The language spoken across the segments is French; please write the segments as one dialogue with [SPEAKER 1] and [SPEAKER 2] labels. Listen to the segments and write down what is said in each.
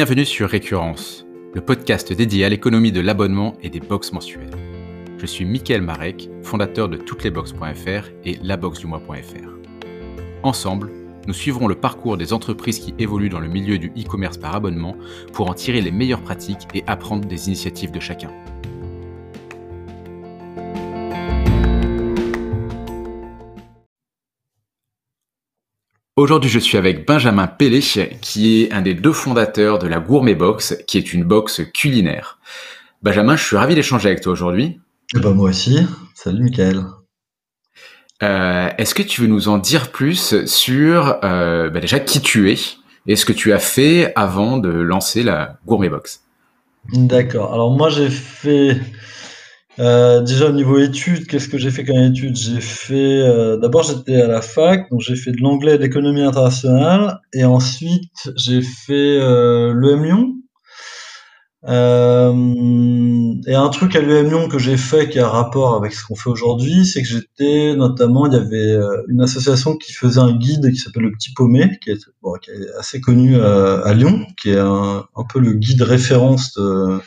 [SPEAKER 1] Bienvenue sur Récurrence, le podcast dédié à l'économie de l'abonnement et des box mensuelles. Je suis Mickaël Marek, fondateur de touteslesbox.fr et laboxdumois.fr. Ensemble, nous suivrons le parcours des entreprises qui évoluent dans le milieu du e-commerce par abonnement pour en tirer les meilleures pratiques et apprendre des initiatives de chacun. Aujourd'hui, je suis avec Benjamin Pellet, qui est un des deux fondateurs de la Gourmet Box, qui est une box culinaire. Benjamin, je suis ravi d'échanger avec toi aujourd'hui.
[SPEAKER 2] Ben, moi aussi. Salut, Michael.
[SPEAKER 1] Euh, est-ce que tu veux nous en dire plus sur euh, bah, déjà qui tu es et ce que tu as fait avant de lancer la Gourmet Box?
[SPEAKER 2] D'accord. Alors moi, j'ai fait euh, déjà au niveau études, qu'est-ce que j'ai fait comme études? J'ai fait euh, d'abord j'étais à la fac, donc j'ai fait de l'anglais et de l'économie internationale, et ensuite j'ai fait euh, l'EM Lyon. Euh, et un truc à l'EM Lyon que j'ai fait qui a rapport avec ce qu'on fait aujourd'hui, c'est que j'étais notamment, il y avait euh, une association qui faisait un guide qui s'appelle le Petit Paumé, qui est, assez connu à, Lyon, qui est un, peu le guide référence de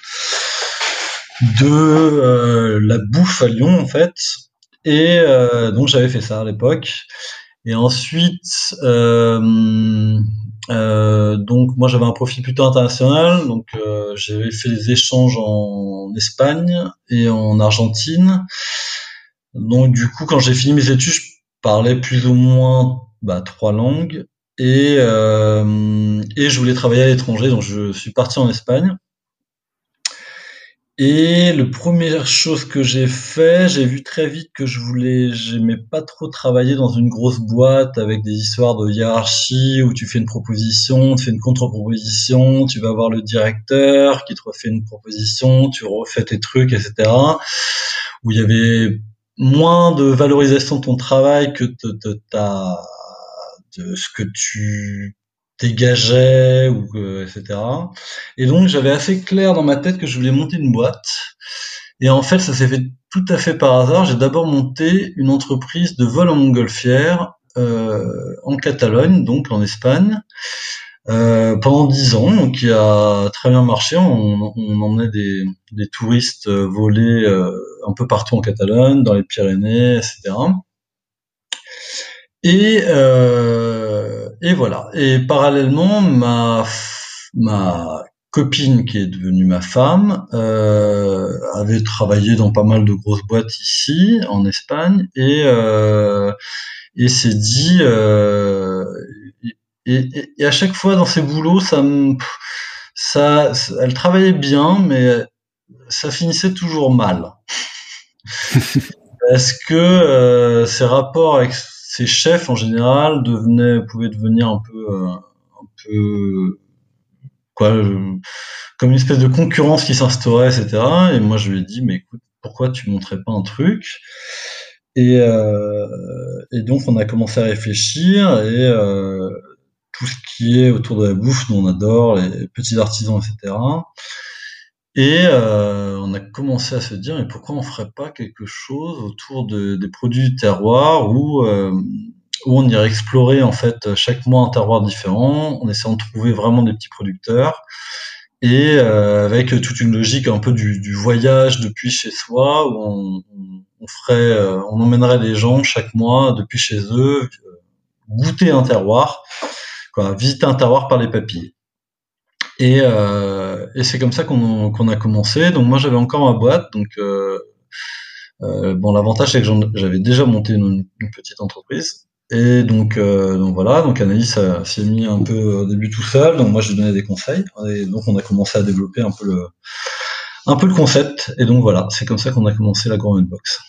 [SPEAKER 2] de euh, la bouffe à Lyon en fait. Et euh, donc j'avais fait ça à l'époque. Et ensuite, euh, euh, donc moi j'avais un profil plutôt international, donc euh, j'avais fait des échanges en, Espagne et en Argentine. Donc du coup quand j'ai fini mes études, je parlais plus ou moins bah, trois langues et et je voulais travailler à l'étranger, donc je suis parti en Espagne. Et le première chose que j'ai fait, j'ai vu très vite que je voulais, j'aimais pas trop travailler dans une grosse boîte avec des histoires de hiérarchie où tu fais une proposition, tu fais une contre-proposition, tu vas voir le directeur qui te refait une proposition, tu refais tes trucs, etc. Où il y avait moins de valorisation de ton travail que de, de ta, de ce que tu dégageait ou euh, etc. Et donc j'avais assez clair dans ma tête que je voulais monter une boîte. Et en fait, ça s'est fait tout à fait par hasard. J'ai d'abord monté une entreprise de vol en montgolfière euh, en Catalogne, donc en Espagne, euh, pendant dix ans, qui a très bien marché. On, on emmenait des, des touristes voler euh, un peu partout en Catalogne, dans les Pyrénées, etc. Et, euh, et voilà. Et parallèlement, ma, ma copine, qui est devenue ma femme, euh, avait travaillé dans pas mal de grosses boîtes ici, en Espagne, et, euh, et s'est dit... Euh, et, et, à chaque fois dans ses boulots, ça me... Ça, elle travaillait bien, mais ça finissait toujours mal. Parce que euh, ses rapports avec ces chefs en général devenaient, pouvaient devenir un peu, euh, un peu quoi, euh, comme une espèce de concurrence qui s'instaurait, etc. Et moi, je lui ai dit, mais écoute, pourquoi tu montrais pas un truc? Et, euh, et donc, on a commencé à réfléchir et tout ce qui est autour de la bouffe, nous on adore, les petits artisans, etc. Et euh, on a commencé à se dire, mais pourquoi on ferait pas quelque chose autour de, des produits du terroir où, euh, où on irait explorer en fait chaque mois un terroir différent, en essayant de trouver vraiment des petits producteurs et euh, avec toute une logique un peu du, du, voyage depuis chez soi où on, on ferait, euh, on emmènerait les gens chaque mois depuis chez eux goûter un terroir, quoi, visiter un terroir par les papilles. Et, euh, et c'est comme ça qu'on a commencé. Donc moi j'avais encore ma boîte. Donc euh, euh, bon l'avantage c'est que j'avais déjà monté une, petite entreprise. Et donc, donc voilà, donc Anaïs s'est mis un peu au début tout seul. Donc moi je lui donnais des conseils. Et donc on a commencé à développer un peu le un peu le concept. Et donc voilà, c'est comme ça qu'on a commencé la Gourmet Box.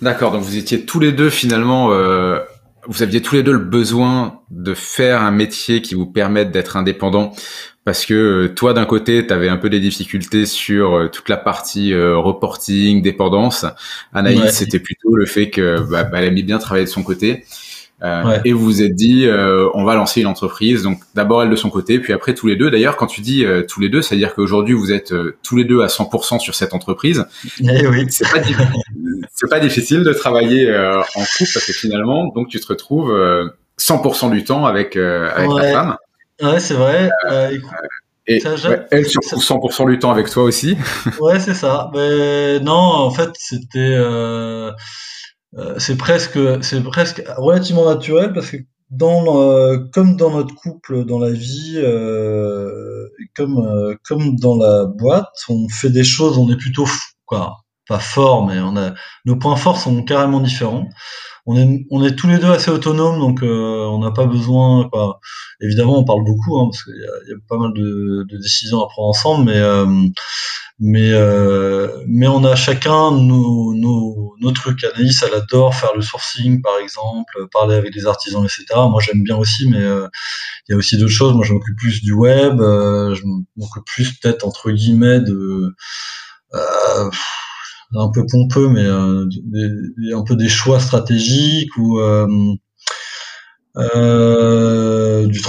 [SPEAKER 1] D'accord, donc vous étiez tous les deux finalement vous aviez tous les deux le besoin de faire un métier qui vous permette d'être indépendant parce que euh, toi d'un côté tu avais un peu des difficultés sur euh, toute la partie euh, reporting dépendance Anaïs ouais. c'était plutôt le fait que bah, bah, elle aimait bien travailler de son côté euh, ouais. et vous vous êtes dit euh, on va lancer une entreprise donc d'abord elle de son côté puis après tous les deux d'ailleurs quand tu dis euh, tous les deux c'est à dire qu'aujourd'hui vous êtes tous les deux à 100% sur cette entreprise
[SPEAKER 2] eh oui.
[SPEAKER 1] c'est pas c'est pas difficile de travailler en couple parce que finalement donc tu te retrouves 100% du temps avec avec ouais. ta femme
[SPEAKER 2] Ouais, c'est vrai.
[SPEAKER 1] et elle sur 100% du temps avec toi aussi.
[SPEAKER 2] ouais, c'est ça. Mais non, en fait, c'était c'est presque c'est presque relativement naturel parce que dans comme dans notre couple dans la vie euh, comme euh, comme dans la boîte on fait des choses on est plutôt quoi pas fort mais on a nos points forts sont carrément différents on est tous les deux assez autonomes donc euh, on n'a pas besoin évidemment on parle beaucoup hein, parce qu'il y, a, pas mal de, décisions à prendre ensemble mais euh, mais euh, mais on a chacun nos, nos, nos trucs. Anaïs, elle adore faire le sourcing, par exemple, parler avec des artisans, etc. Moi, j'aime bien aussi, mais euh, il y a aussi d'autres choses. Moi, je m'occupe plus du web, je m'occupe plus peut-être entre guillemets de un peu pompeux, mais euh, des, un peu des choix stratégiques ou euh, du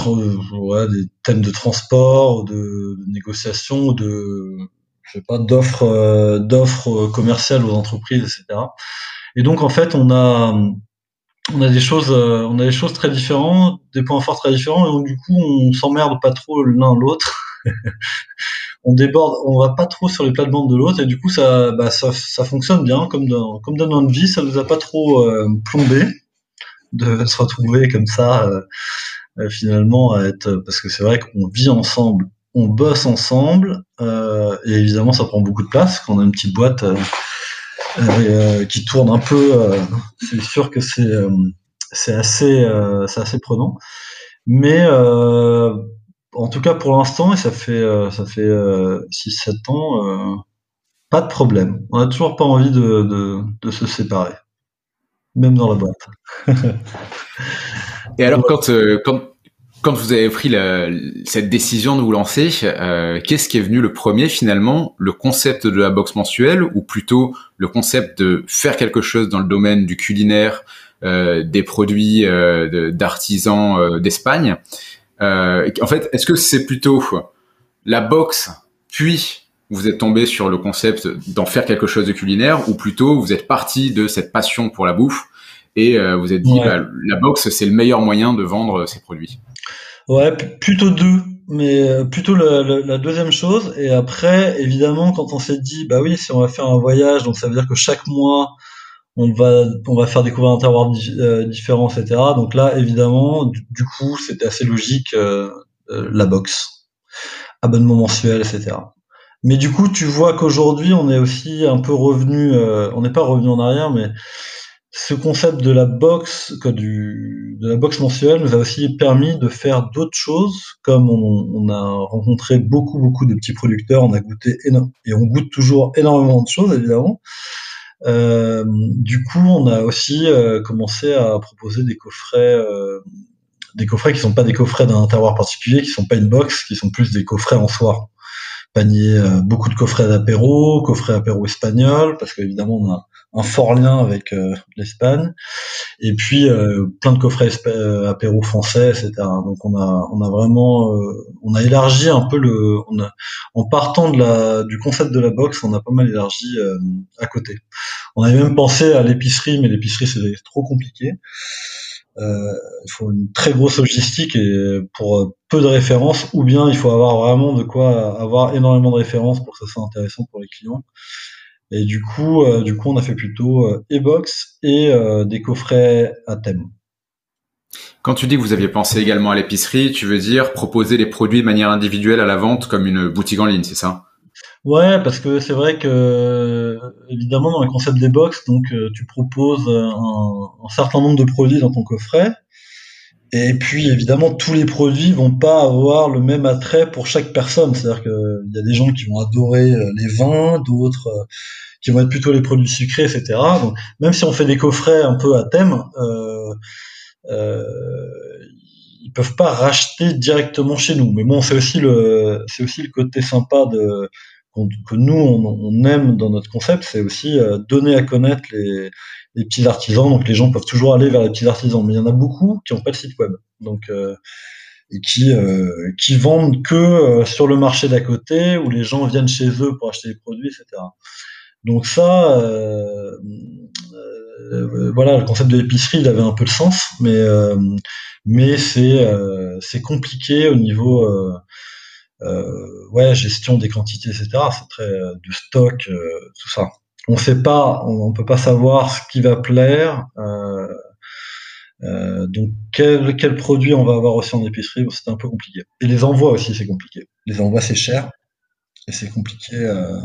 [SPEAKER 2] ouais, des thèmes de transport, de, de négociation, de je sais pas, d'offres, euh, d'offres commerciales aux entreprises, etc. Et donc en fait, on a on a des choses, euh, on a des choses très différentes, des points forts très différents, et donc du coup, on s'emmerde pas trop l'un l'autre. on déborde, on va pas trop sur les plates-bandes de l'autre, et du coup, ça, bah, ça, ça fonctionne bien, comme dans, comme dans notre vie, ça nous a pas trop euh, plombé de se retrouver comme ça, euh, finalement, à être, parce que c'est vrai qu'on vit ensemble on bosse ensemble euh, et évidemment ça prend beaucoup de place quand on a une petite boîte euh, euh, qui tourne un peu. c'est sûr que c'est c'est assez c'est assez prenant, mais en tout cas pour l'instant et ça fait ça fait 6-7 ans pas de problème. On a toujours pas envie de, de, se séparer, même dans la boîte.
[SPEAKER 1] et alors quand, quand quand vous avez pris cette décision de vous lancer, euh, qu'est-ce qui est venu le premier finalement? Le concept de la boxe mensuelle ou plutôt le concept de faire quelque chose dans le domaine du culinaire, euh, des produits euh, d'artisans euh, d'Espagne? Euh, En fait, est-ce que c'est plutôt la boxe, puis vous êtes tombé sur le concept d'en faire quelque chose de culinaire ou plutôt vous êtes parti de cette passion pour la bouffe et vous êtes dit bah, la boxe c'est le meilleur moyen de vendre ces produits?
[SPEAKER 2] Ouais, plutôt deux, mais euh, plutôt la, deuxième chose. Et après, évidemment, quand on s'est dit, bah oui, si on va faire un voyage, donc ça veut dire que chaque mois, on va, on va faire découvrir un terroir euh, différent, etc. Donc là, évidemment, du, coup, c'était assez logique euh, la boxe, abonnement mensuel, etc. Mais du coup, tu vois qu'aujourd'hui, on est aussi un peu revenu, on n'est pas revenu en arrière, mais ce concept de la boxe, du, de la boxe mensuelle, nous a aussi permis de faire d'autres choses, comme on, on, a rencontré beaucoup beaucoup de petits producteurs, on a goûté énorme et on goûte toujours énormément de choses évidemment. Euh, du coup, on a aussi euh, commencé à proposer des coffrets, euh, des coffrets qui sont pas des coffrets d'un terroir particulier, qui sont pas une box, qui sont plus des coffrets en soi. Panier, euh, beaucoup de coffrets d'apéro, coffrets apéro espagnol, parce qu'évidemment on a un fort lien avec euh, l'Espagne, et puis euh, plein de coffrets euh, apéro français, etc. Donc on a on a vraiment on a élargi un peu le on a, en partant de la du concept de la boxe, on a pas mal élargi à côté. On avait même pensé à l'épicerie, mais l'épicerie c'est trop compliqué. Euh, il faut une très grosse logistique et pour peu de références, ou bien il faut avoir vraiment de quoi avoir énormément de références pour que ça soit intéressant pour les clients. Et du coup, euh, du coup, on a fait plutôt euh, e-box et euh, des coffrets à thème.
[SPEAKER 1] Quand tu dis que vous aviez pensé également à l'épicerie, tu veux dire proposer les produits de manière individuelle à la vente comme une boutique en ligne, c'est ça?
[SPEAKER 2] Ouais, parce que c'est vrai que évidemment dans le concept des box, donc tu proposes un, un, certain nombre de produits dans ton coffret, et puis évidemment tous les produits vont pas avoir le même attrait pour chaque personne. C'est-à-dire qu'il y a des gens qui vont adorer les vins, d'autres qui vont être plutôt les produits sucrés, etc. Donc, même si on fait des coffrets un peu à thème, euh, euh, ils peuvent pas racheter directement chez nous. Mais bon, c'est aussi le, c'est aussi le côté sympa de que nous on, aime dans notre concept, c'est aussi euh, donner à connaître les, petits artisans. Donc les gens peuvent toujours aller vers les petits artisans, mais il y en a beaucoup qui n'ont pas de site web. Donc euh, et qui euh, qui vendent que sur le marché d'à côté où les gens viennent chez eux pour acheter des produits, etc. Donc ça, voilà, le concept de l'épicerie, il avait un peu de sens, mais mais c'est c'est compliqué au niveau ouais gestion des quantités, etc. C'est très de stock, tout ça on sait pas, on, ne peut pas savoir ce qui va plaire. Euh, euh, donc quel, quel produit on va avoir aussi en épicerie, c'est un peu compliqué. Et les envois aussi, c'est compliqué. Les envois, c'est cher et c'est compliqué. Euh,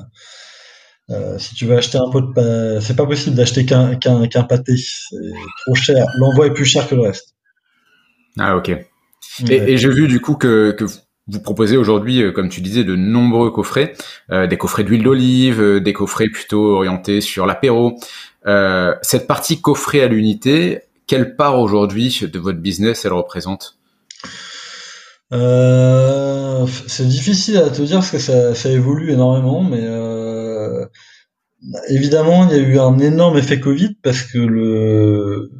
[SPEAKER 2] euh, si tu veux acheter un pot de c'est pas possible d'acheter qu'un qu'un qu'un pâté, c'est trop cher. L'envoi est plus cher que le reste.
[SPEAKER 1] Ah ok. Et, et j'ai vu du coup que, que vous proposez aujourd'hui, euh, comme tu disais, de nombreux coffrets, euh, des coffrets d'huile d'olive, euh, des coffrets plutôt orientés sur l'apéro. cette partie coffret à l'unité, quelle part aujourd'hui de votre business elle représente?
[SPEAKER 2] C'est difficile à te dire parce que ça, évolue énormément, mais évidemment il y a eu un énorme effet Covid parce que le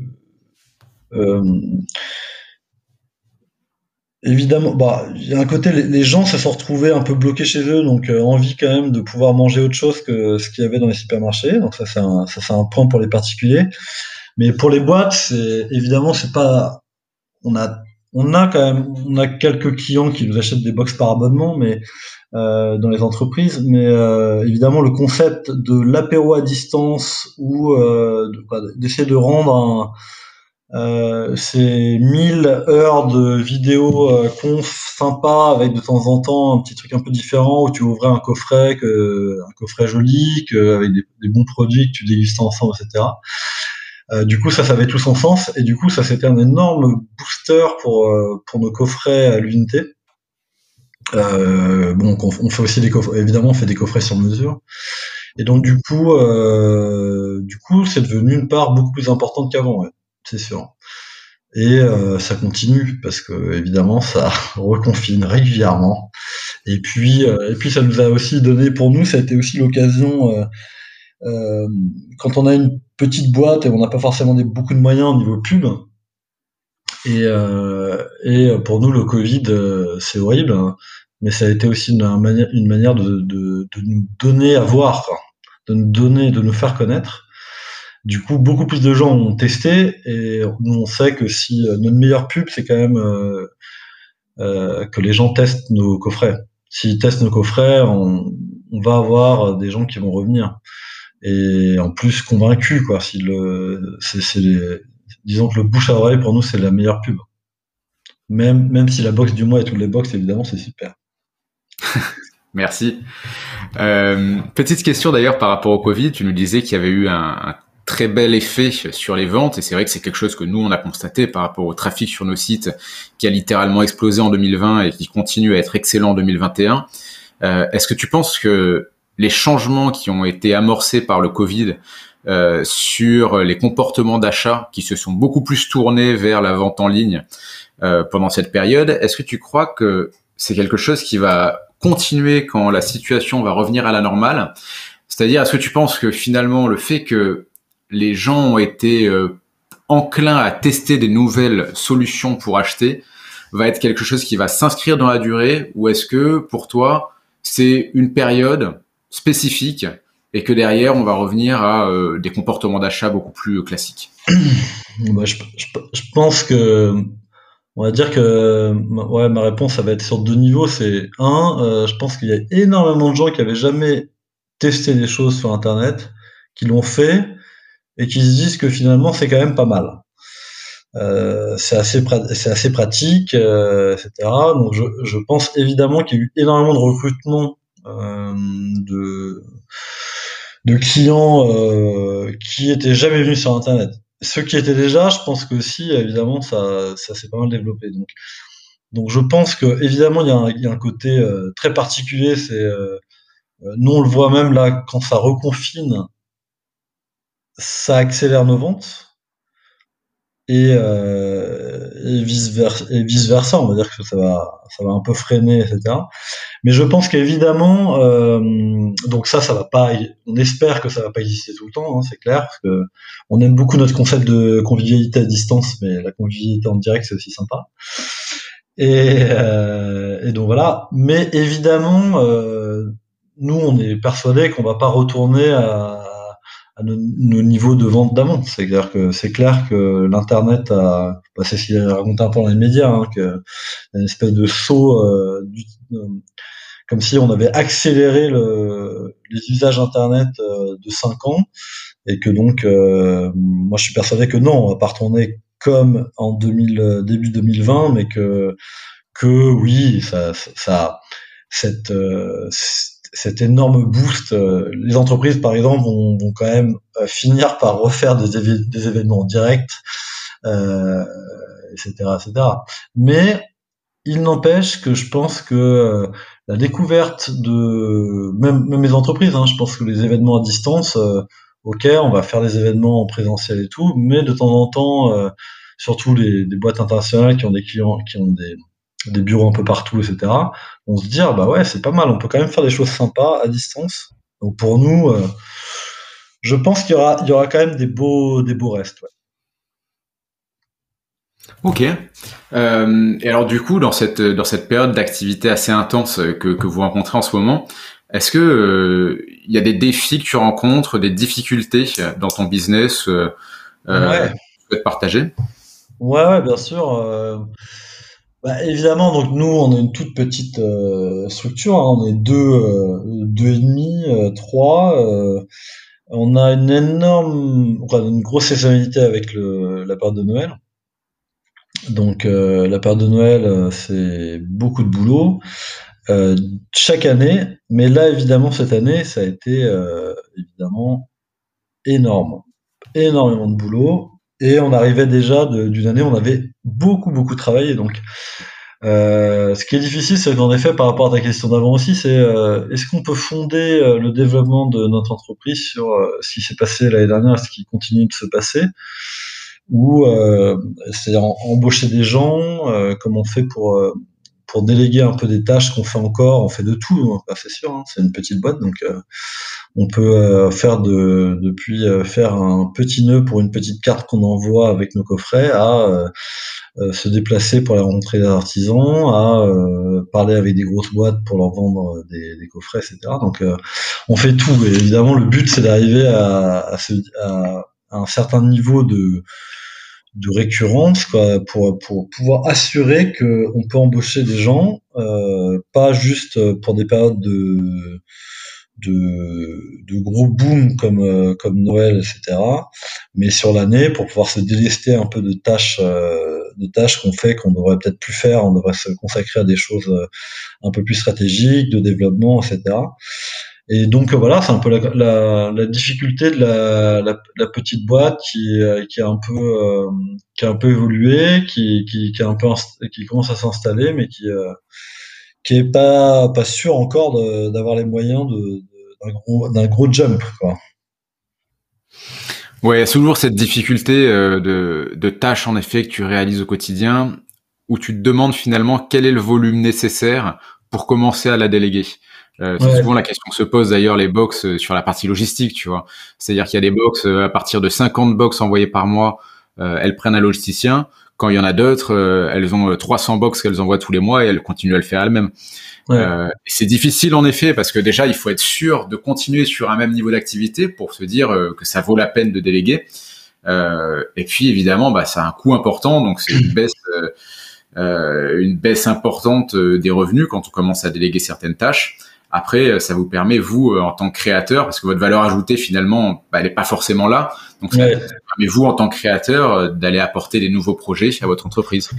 [SPEAKER 2] Évidemment, bah, il y a un côté, les, gens se sont retrouvés un peu bloqués chez eux, donc euh, envie quand même de pouvoir manger autre chose que ce qu'il y avait dans les supermarchés. Donc ça, c'est un, ça, c'est un point pour les particuliers. Mais pour les boîtes, c'est évidemment, c'est pas, on a, on a quand même, on a quelques clients qui nous achètent des box par abonnement, mais euh, dans les entreprises. Mais euh, évidemment, le concept de l'apéro à distance ou euh, d'essayer de rendre un euh, c'est 1000 heures de vidéos euh, conf sympa avec de temps en temps un petit truc un peu différent où tu ouvrais un coffret que un coffret joli que avec des, bons produits que tu dégustes ensemble etc euh, du coup ça ça avait tout son sens et du coup ça c'était un énorme booster pour euh, pour nos coffrets à l'unité. Euh, bon on, fait aussi des coffrets évidemment on fait des coffrets sur mesure. Et donc du coup du coup c'est devenu une part beaucoup plus importante qu'avant ouais c'est sûr. Et euh, ça continue parce que évidemment ça reconfine régulièrement. Et puis euh, et puis ça nous a aussi donné pour nous ça a été aussi l'occasion euh, quand on a une petite boîte et on n'a pas forcément beaucoup de moyens au niveau pub. Et, et pour nous le Covid c'est horrible, hein. mais ça a été aussi une, manière, une manière de, de, nous donner à voir, de nous donner, de nous faire connaître du coup, beaucoup plus de gens ont testé et nous on sait que si euh, notre meilleure pub, c'est quand même euh, euh, que les gens testent nos coffrets. S'ils testent nos coffrets, on, va avoir des gens qui vont revenir et en plus convaincus quoi. Si le, disons que le bouche à oreille pour nous c'est la meilleure pub. Même même si la box du mois et toutes les box évidemment c'est super.
[SPEAKER 1] Merci. petite question d'ailleurs par rapport au Covid. Tu nous disais qu'il y avait eu un très bel effet sur les ventes et c'est vrai que c'est quelque chose que nous on a constaté par rapport au trafic sur nos sites qui a littéralement explosé en 2020 et qui continue à être excellent en 2021. Euh, Est-ce que tu penses que les changements qui ont été amorcés par le Covid euh, sur les comportements d'achat qui se sont beaucoup plus tournés vers la vente en ligne euh, pendant cette période, est-ce que tu crois que c'est quelque chose qui va continuer quand la situation va revenir à la normale? C'est-à-dire, est-ce que tu penses que finalement le fait que les gens ont été euh, enclins à tester des nouvelles solutions pour acheter va être quelque chose qui va s'inscrire dans la durée ou est-ce que pour toi c'est une période spécifique et que derrière on va revenir à euh, des comportements d'achat beaucoup plus classiques?
[SPEAKER 2] Bah, je, pense que on va dire que ouais, ma réponse ça va être sur deux niveaux. C'est un euh, je pense qu'il y a énormément de gens qui avaient jamais testé des choses sur internet qui l'ont fait et qui se disent que finalement c'est quand même pas mal. Euh, c'est assez, pratique, euh, etc. Donc je, je pense évidemment qu'il y a eu énormément de recrutement euh, de, de clients euh, qui étaient jamais venus sur Internet. Ceux qui étaient déjà, je pense que aussi, évidemment, ça, ça s'est pas mal développé. Donc, donc je pense que évidemment il y a un, il y a un côté euh, très particulier. C'est euh, nous on le voit même là quand ça reconfine ça accélère nos ventes et, euh, et vice versa on va dire que ça va ça va un peu freiner etc mais je pense qu'évidemment euh, donc ça ça va pas on espère que ça va pas exister tout le temps hein, c'est clair parce que on aime beaucoup notre concept de convivialité à distance mais la convivialité en direct c'est aussi sympa. Et, euh, et donc voilà. Mais évidemment euh, nous, on est persuadé qu'on va pas retourner à, à nos, niveaux de vente d'amont. C'est-à-dire que c'est clair que l'internet a, bah, c'est ce qu'il raconté un peu dans les médias, hein, que une espèce de saut, euh, comme si on avait accéléré le, les usages internet euh, de 5 ans, et que donc, euh, moi, je suis persuadé que non, on va pas retourner comme en 2000, début 2020, mais que que oui, ça, ça cette cet énorme boost. Euh, les entreprises, par exemple, vont, quand même euh, finir par refaire des, événements directs, euh, etc., etc. Mais il n'empêche que je pense que euh, la découverte de même, même les entreprises, hein, je pense que les événements à distance, ok, on va faire des événements en présentiel et tout, mais de temps en temps, surtout les, les boîtes internationales qui ont des clients, qui ont des des bureaux un peu partout, etc. On se dit, ah, bah ouais, c'est pas mal, on peut quand même faire des choses sympas à distance. Donc pour nous, euh, je pense qu'il y aura, il y aura quand même des beaux, des beaux restes.
[SPEAKER 1] Ok. Euh, et alors du coup, dans cette dans cette période d'activité assez intense que, que vous rencontrez en ce moment, est-ce que euh, il y a des défis que tu rencontres, des difficultés dans ton business euh, ouais. que tu peux partager?
[SPEAKER 2] Ouais, ouais, bien sûr. Bah, évidemment, donc nous, on est une toute petite euh, structure, hein. on est deux, euh, deux et demi, euh, trois. on a une énorme, une grosse saisonnalité avec le, la période de Noël. Donc la période de Noël, c'est beaucoup de boulot chaque année, mais là, évidemment, cette année, ça a été évidemment énorme, énormément de boulot. Et on arrivait déjà d'une année où on avait beaucoup, beaucoup travaillé. Donc, euh, ce qui est difficile, c'est qu'en effet, par rapport à ta question d'avant aussi, c'est euh, est-ce qu'on peut fonder euh, le développement de notre entreprise sur euh, ce qui s'est passé l'année dernière, ce qui continue de se passer, ou c'est-à-dire embaucher des gens, comme on fait pour pour déléguer un peu des tâches qu'on fait encore, on fait de tout, hein, c'est sûr, hein, c'est une petite boîte, donc on peut euh, faire de, depuis euh, faire un petit nœud pour une petite carte qu'on envoie avec nos coffrets à euh, se déplacer pour la rentrée des artisans, à parler avec des grosses boîtes pour leur vendre des, coffrets, etc. Donc on fait tout. Et évidemment, le but c'est d'arriver à, à, un certain niveau de de récurrence quoi, pour, pour pouvoir assurer qu'on peut embaucher des gens, pas juste pour des périodes de de, gros booms comme euh, comme Noël, etc. Mais sur l'année, pour pouvoir se délester un peu de tâches euh, tâches qu'on fait qu'on devrait peut-être plus faire, on devrait se consacrer à des choses euh, un peu plus stratégiques, de développement, etc. Et donc voilà, c'est un peu la, difficulté de la, petite boîte qui, qui a un peu qui a un peu évolué, qui, qui, a un peu qui commence à s'installer, mais qui qui est pas pas sûr encore d'avoir les moyens d'un gros, gros jump quoi.
[SPEAKER 1] Ouais, toujours cette difficulté euh, de, de tâches en effet que tu réalises au quotidien où tu te demandes finalement quel est le volume nécessaire pour commencer à la déléguer. Euh, c'est souvent la question que se pose d'ailleurs les box euh, sur la partie logistique, tu vois. C'est-à-dire qu'il y a des box à partir de 50 box envoyées par mois, elles prennent un logisticien. Quand il y en a d'autres, euh, elles ont 300 euh, box qu'elles envoient tous les mois et elles continuent à le faire elles-mêmes. Euh, c'est difficile en effet parce que déjà il faut être sûr de continuer sur un même niveau d'activité pour se dire que ça vaut la peine de déléguer. et puis évidemment, bah, ça a un coût important, donc c'est une baisse, une baisse importante des revenus quand on commence à déléguer certaines tâches. Après, euh, ça vous permet, vous, euh, en tant que créateur, parce que votre valeur ajoutée, finalement, bah, elle n'est pas forcément là. Donc, ça permet, vous, en tant que créateur, euh, d'aller apporter des nouveaux projets à votre entreprise.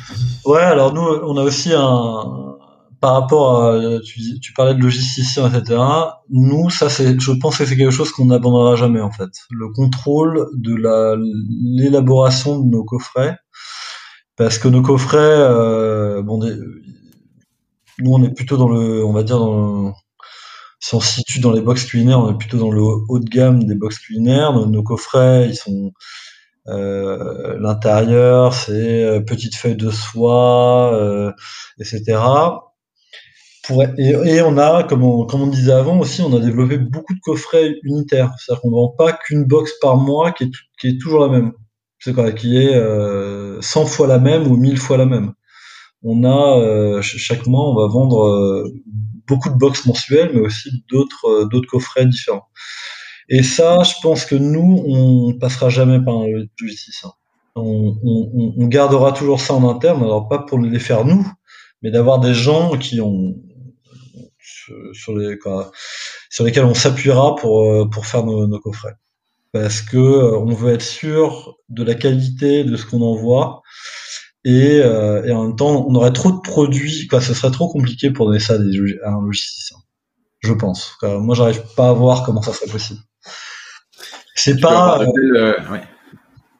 [SPEAKER 2] Ouais, alors nous, on a aussi un... Par rapport à... Tu, tu parlais de logisticien, etc. Nous, ça, c'est, je pense que c'est quelque chose qu'on n'abandonnera jamais, en fait. Le contrôle de la, l'élaboration de nos coffrets. Parce que nos coffrets, euh, bon, nous, on est plutôt dans le, on va dire, dans le, si on se situe dans les box culinaires, on est plutôt dans le haut de gamme des box culinaires. Nos, coffrets, ils sont euh, l'intérieur, c'est euh, petites feuilles de soie, euh, etc. Et, on a, comme on, comme disait avant aussi, on a développé beaucoup de coffrets unitaires. C'est-à-dire qu'on ne vend pas qu'une box par mois qui est, qui est toujours la même. C'est quoi Qui est euh, 100 fois la même ou 1000 fois la même. On a chaque mois, on va vendre beaucoup de box mensuelles, mais aussi d'autres d'autres coffrets différents. Et ça, je pense que nous, on passera jamais par un logiciel. Hein. On, on, on, gardera toujours ça en interne, alors pas pour les faire nous, mais d'avoir des gens qui ont sur, les, quoi, sur lesquels on s'appuiera pour, pour faire nos, nos, coffrets. Parce que euh, on veut être sûr de la qualité de ce qu'on envoie. Et, euh, et, en même temps, on aurait trop de produits, quoi, ce serait trop compliqué pour donner ça à, des, à un logiciel. Je pense. Moi, j'arrive pas à voir comment ça serait possible. C'est pas. Euh,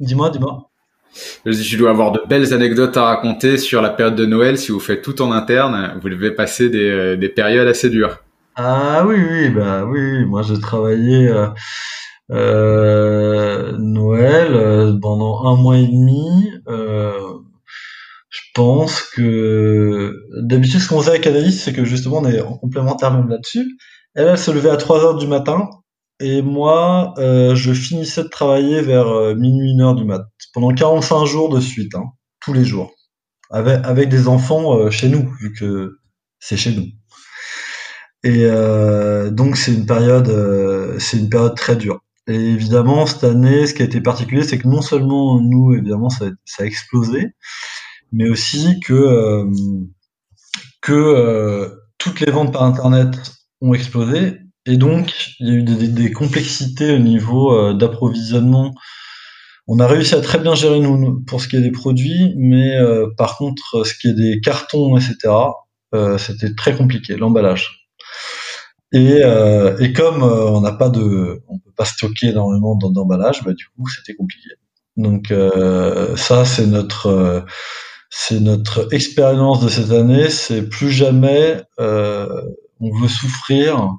[SPEAKER 2] dis-moi, dis-moi.
[SPEAKER 1] Je dois avoir de belles anecdotes à raconter sur la période de Noël. Si vous faites tout en interne, vous devez passer des, euh, des périodes assez dures.
[SPEAKER 2] Ah oui, oui, bah oui. Moi, j'ai travaillé euh, euh, Noël euh, pendant un mois et demi. Pense que d'habitude, ce qu'on faisait avec Anaïs, c'est que justement, on est en complémentaire même là-dessus. Elle, elle se levait à 3 heures du matin et moi, euh, je finissais de travailler vers euh, minuit, une heure du mat. Pendant 45 jours de suite, hein, tous les jours. Avec, avec des enfants euh, chez nous, vu que c'est chez nous. Et euh, donc c'est une période, c'est une période très dure. Et évidemment, cette année, ce qui a été particulier, c'est que non seulement nous, évidemment, ça, ça a explosé, mais aussi que que toutes les ventes par internet ont explosé et donc, il y a eu des, complexités au niveau euh, d'approvisionnement. On a réussi à très bien gérer nous pour ce qui est des produits, mais euh, par contre, ce qui est des cartons, etc., euh, c'était très compliqué, l'emballage. Et, et comme on n'a pas de, on peut pas stocker énormément d'emballage, bah, du coup, c'était compliqué. Donc ça, c'est notre c'est notre expérience de cette année. C'est plus jamais on veut souffrir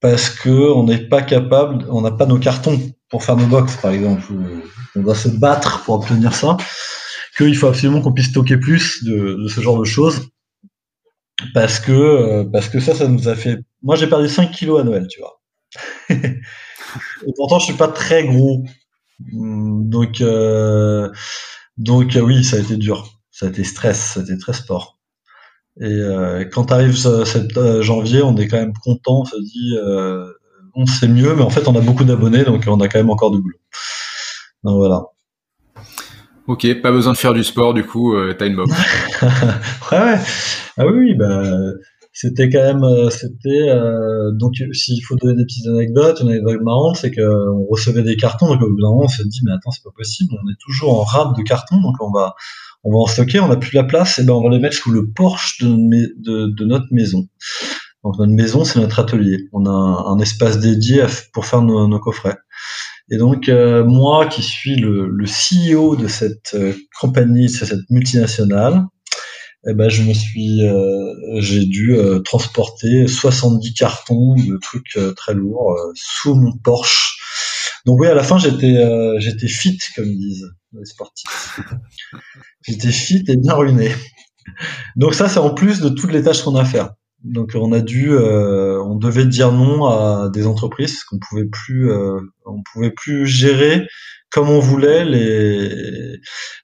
[SPEAKER 2] parce que on n'est pas capable, on n'a pas nos cartons pour faire nos box, par exemple. On doit se battre pour obtenir ça. Qu'il faut absolument qu'on puisse stocker plus de, ce genre de choses. Parce que, euh, parce que ça, ça nous a fait. Moi, j'ai perdu 5 kilos à Noël, tu vois. Et pourtant, je suis pas très gros. Donc, euh, donc oui, ça a été dur. Ça a été stress, ça a été très sport. Et euh, quand arrive cette euh, janvier, on est quand même content, on se dit euh, on sait mieux, mais en fait on a beaucoup d'abonnés, donc on a quand même encore du boulot. Donc voilà.
[SPEAKER 1] Ok, pas besoin de faire du sport du coup, euh, t'as une box.
[SPEAKER 2] ouais, Ah oui, bah c'était quand même, euh, c'était donc s'il faut donner des petites anecdotes, une anecdote marrante, c'est qu'on recevait des cartons, donc au bout d'un moment on se dit mais attends c'est pas possible, on est toujours en rade de cartons, donc on va on va en stocker, on n'a plus la place, et ben on va les mettre sous le porche de, notre maison. Donc notre maison, c'est notre atelier. On a un, espace dédié pour faire nos, coffrets. Et donc euh, moi, qui suis le, CEO de cette euh, compagnie, de cette multinationale, eh ben je me suis, euh, j'ai dû transporter 70 cartons de trucs très lourds sous mon Porsche. Donc oui, à la fin j'étais j'étais fit comme ils disent les sportifs. J'étais fit et bien ruiné. Donc ça, c'est en plus de toutes les tâches qu'on a à faire. Donc on a dû, euh, on devait dire non à des entreprises qu'on pouvait plus, euh, on pouvait plus gérer comme on voulait les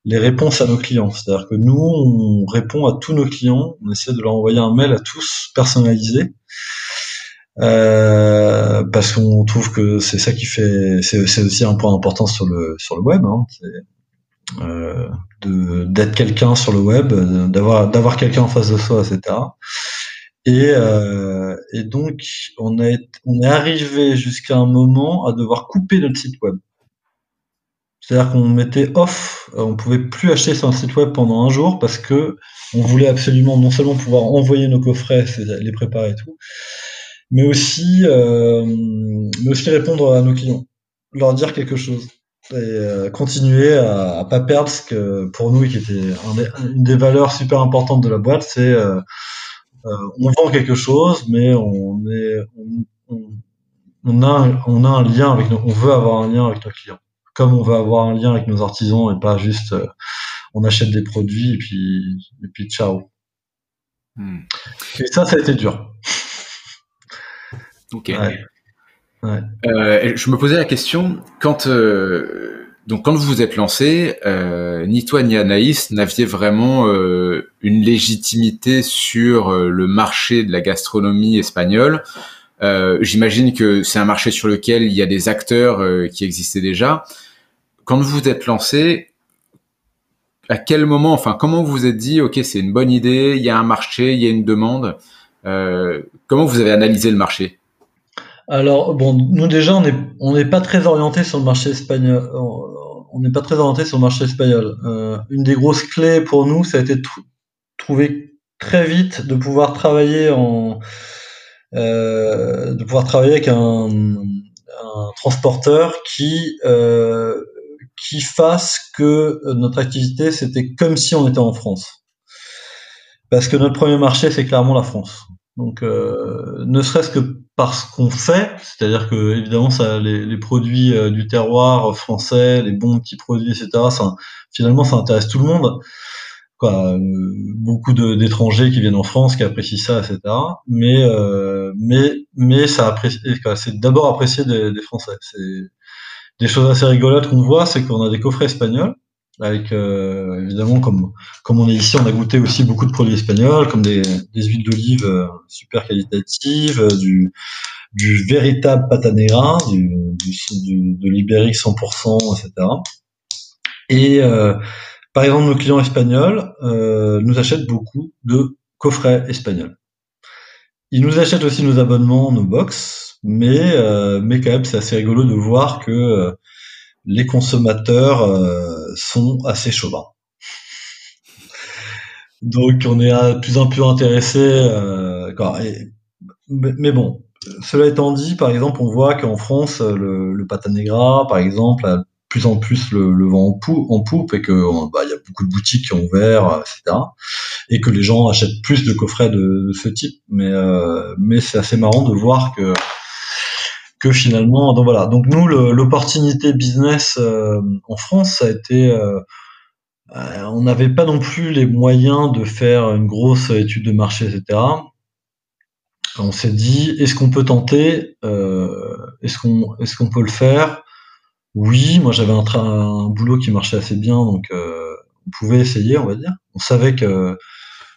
[SPEAKER 2] les réponses à nos clients. C'est-à-dire que nous, on répond à tous nos clients, on essaie de leur envoyer un mail à tous personnalisé. Euh, parce qu'on trouve que c'est ça qui fait, c'est aussi un point important sur le sur le web. Hein, euh, d'être quelqu'un sur le web, d'avoir d'avoir quelqu'un en face de soi, etc. Et, euh, et donc on est on est arrivé jusqu'à un moment à devoir couper notre site web. C'est-à-dire qu'on mettait off, on pouvait plus acheter sur un site web pendant un jour parce que on voulait absolument non seulement pouvoir envoyer nos coffrets, les préparer et tout, mais aussi, euh, mais aussi répondre à nos clients, leur dire quelque chose et euh, continuer à, à, pas perdre ce que pour nous qui était une des valeurs super importantes de la boîte, c'est euh, euh, on vend quelque chose, mais on est a on a un lien avec nos, on veut avoir un lien avec nos clients, comme on veut avoir un lien avec nos artisans et pas juste on achète des produits et puis et puis ciao. Hmm. Et ça, ça a été dur.
[SPEAKER 1] Ok. Ouais. Euh, je me posais la question quand euh, Donc quand vous vous êtes lancé, euh, ni toi ni Anaïs n'aviez vraiment euh, une légitimité sur euh, le marché de la gastronomie espagnole. J'imagine que c'est un marché sur lequel il y a des acteurs qui existaient déjà. Quand vous êtes lancé, à quel moment, enfin comment vous vous êtes dit, ok c'est une bonne idée, il y a un marché, il y a une demande. comment vous avez analysé le marché?
[SPEAKER 2] Alors, bon, nous déjà, on n'est on n'est pas très orienté sur le marché espagnol. On n'est pas très orienté sur le marché espagnol. Euh, une des grosses clés pour nous, ça a été de trouver très vite de pouvoir travailler en, euh, de pouvoir travailler avec un, transporteur qui euh, qui fasse que notre activité c'était comme si on était en France. Parce que notre premier marché c'est clairement la France. Donc, euh, ne serait-ce que parce qu'on fait, c'est-à-dire que évidemment, ça, les, les produits euh, du terroir français, les bons petits produits, etc. Ça, finalement, ça intéresse tout le monde. Quoi, euh, beaucoup d'étrangers qui viennent en France, qui apprécient ça, etc. Mais, mais, mais ça apprécie, c'est d'abord apprécié des, des Français. Des choses assez rigolotes qu'on voit, c'est qu'on a des coffrets espagnols avec euh, évidemment comme comme on est ici, on a goûté aussi beaucoup de produits espagnols, comme des, des huiles d'olive euh, super qualitatives, euh, du du véritable patanegra, du, du, de l'ibérique 100%, etc. Et par exemple, nos clients espagnols nous achètent beaucoup de coffrets espagnols. Ils nous achètent aussi nos abonnements, nos box, mais mais quand même c'est assez rigolo de voir que les consommateurs euh, sont assez chauvins. Donc on est de plus en plus intéressé. Euh, mais bon, cela étant dit, par exemple, on voit qu'en France, le, le Patanegra, par exemple, a de plus en plus le, vent en, poupe et que bah, il y a beaucoup de boutiques qui ont ouvert, etc. Et que les gens achètent plus de coffrets de, ce type. Mais, euh, mais c'est assez marrant de voir que que finalement, donc voilà. Donc nous, l'opportunité business euh, en France, ça a été, euh, euh, on n'avait pas non plus les moyens de faire une grosse étude de marché, etc. On s'est dit, est-ce qu'on peut tenter Est-ce qu'on, est-ce qu'on peut le faire? Oui, moi j'avais un, un, boulot qui marchait assez bien, donc on pouvait essayer, on va dire. On savait que,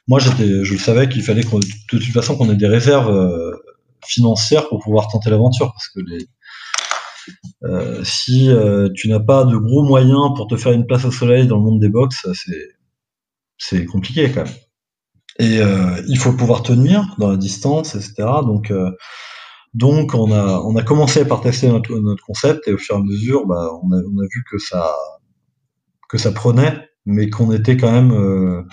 [SPEAKER 2] moi j'étais, je le savais qu'il fallait de toute façon qu'on ait des réserves financière pour pouvoir tenter l'aventure parce que euh, si euh, tu n'as pas de gros moyens pour te faire une place au soleil dans le monde des box, c'est compliqué quand même. Et euh, il faut pouvoir tenir dans la distance, etc. Donc donc on a on a commencé par tester notre, notre concept et au fur et à mesure, bah, on a on a vu que ça que ça prenait, mais qu'on était quand même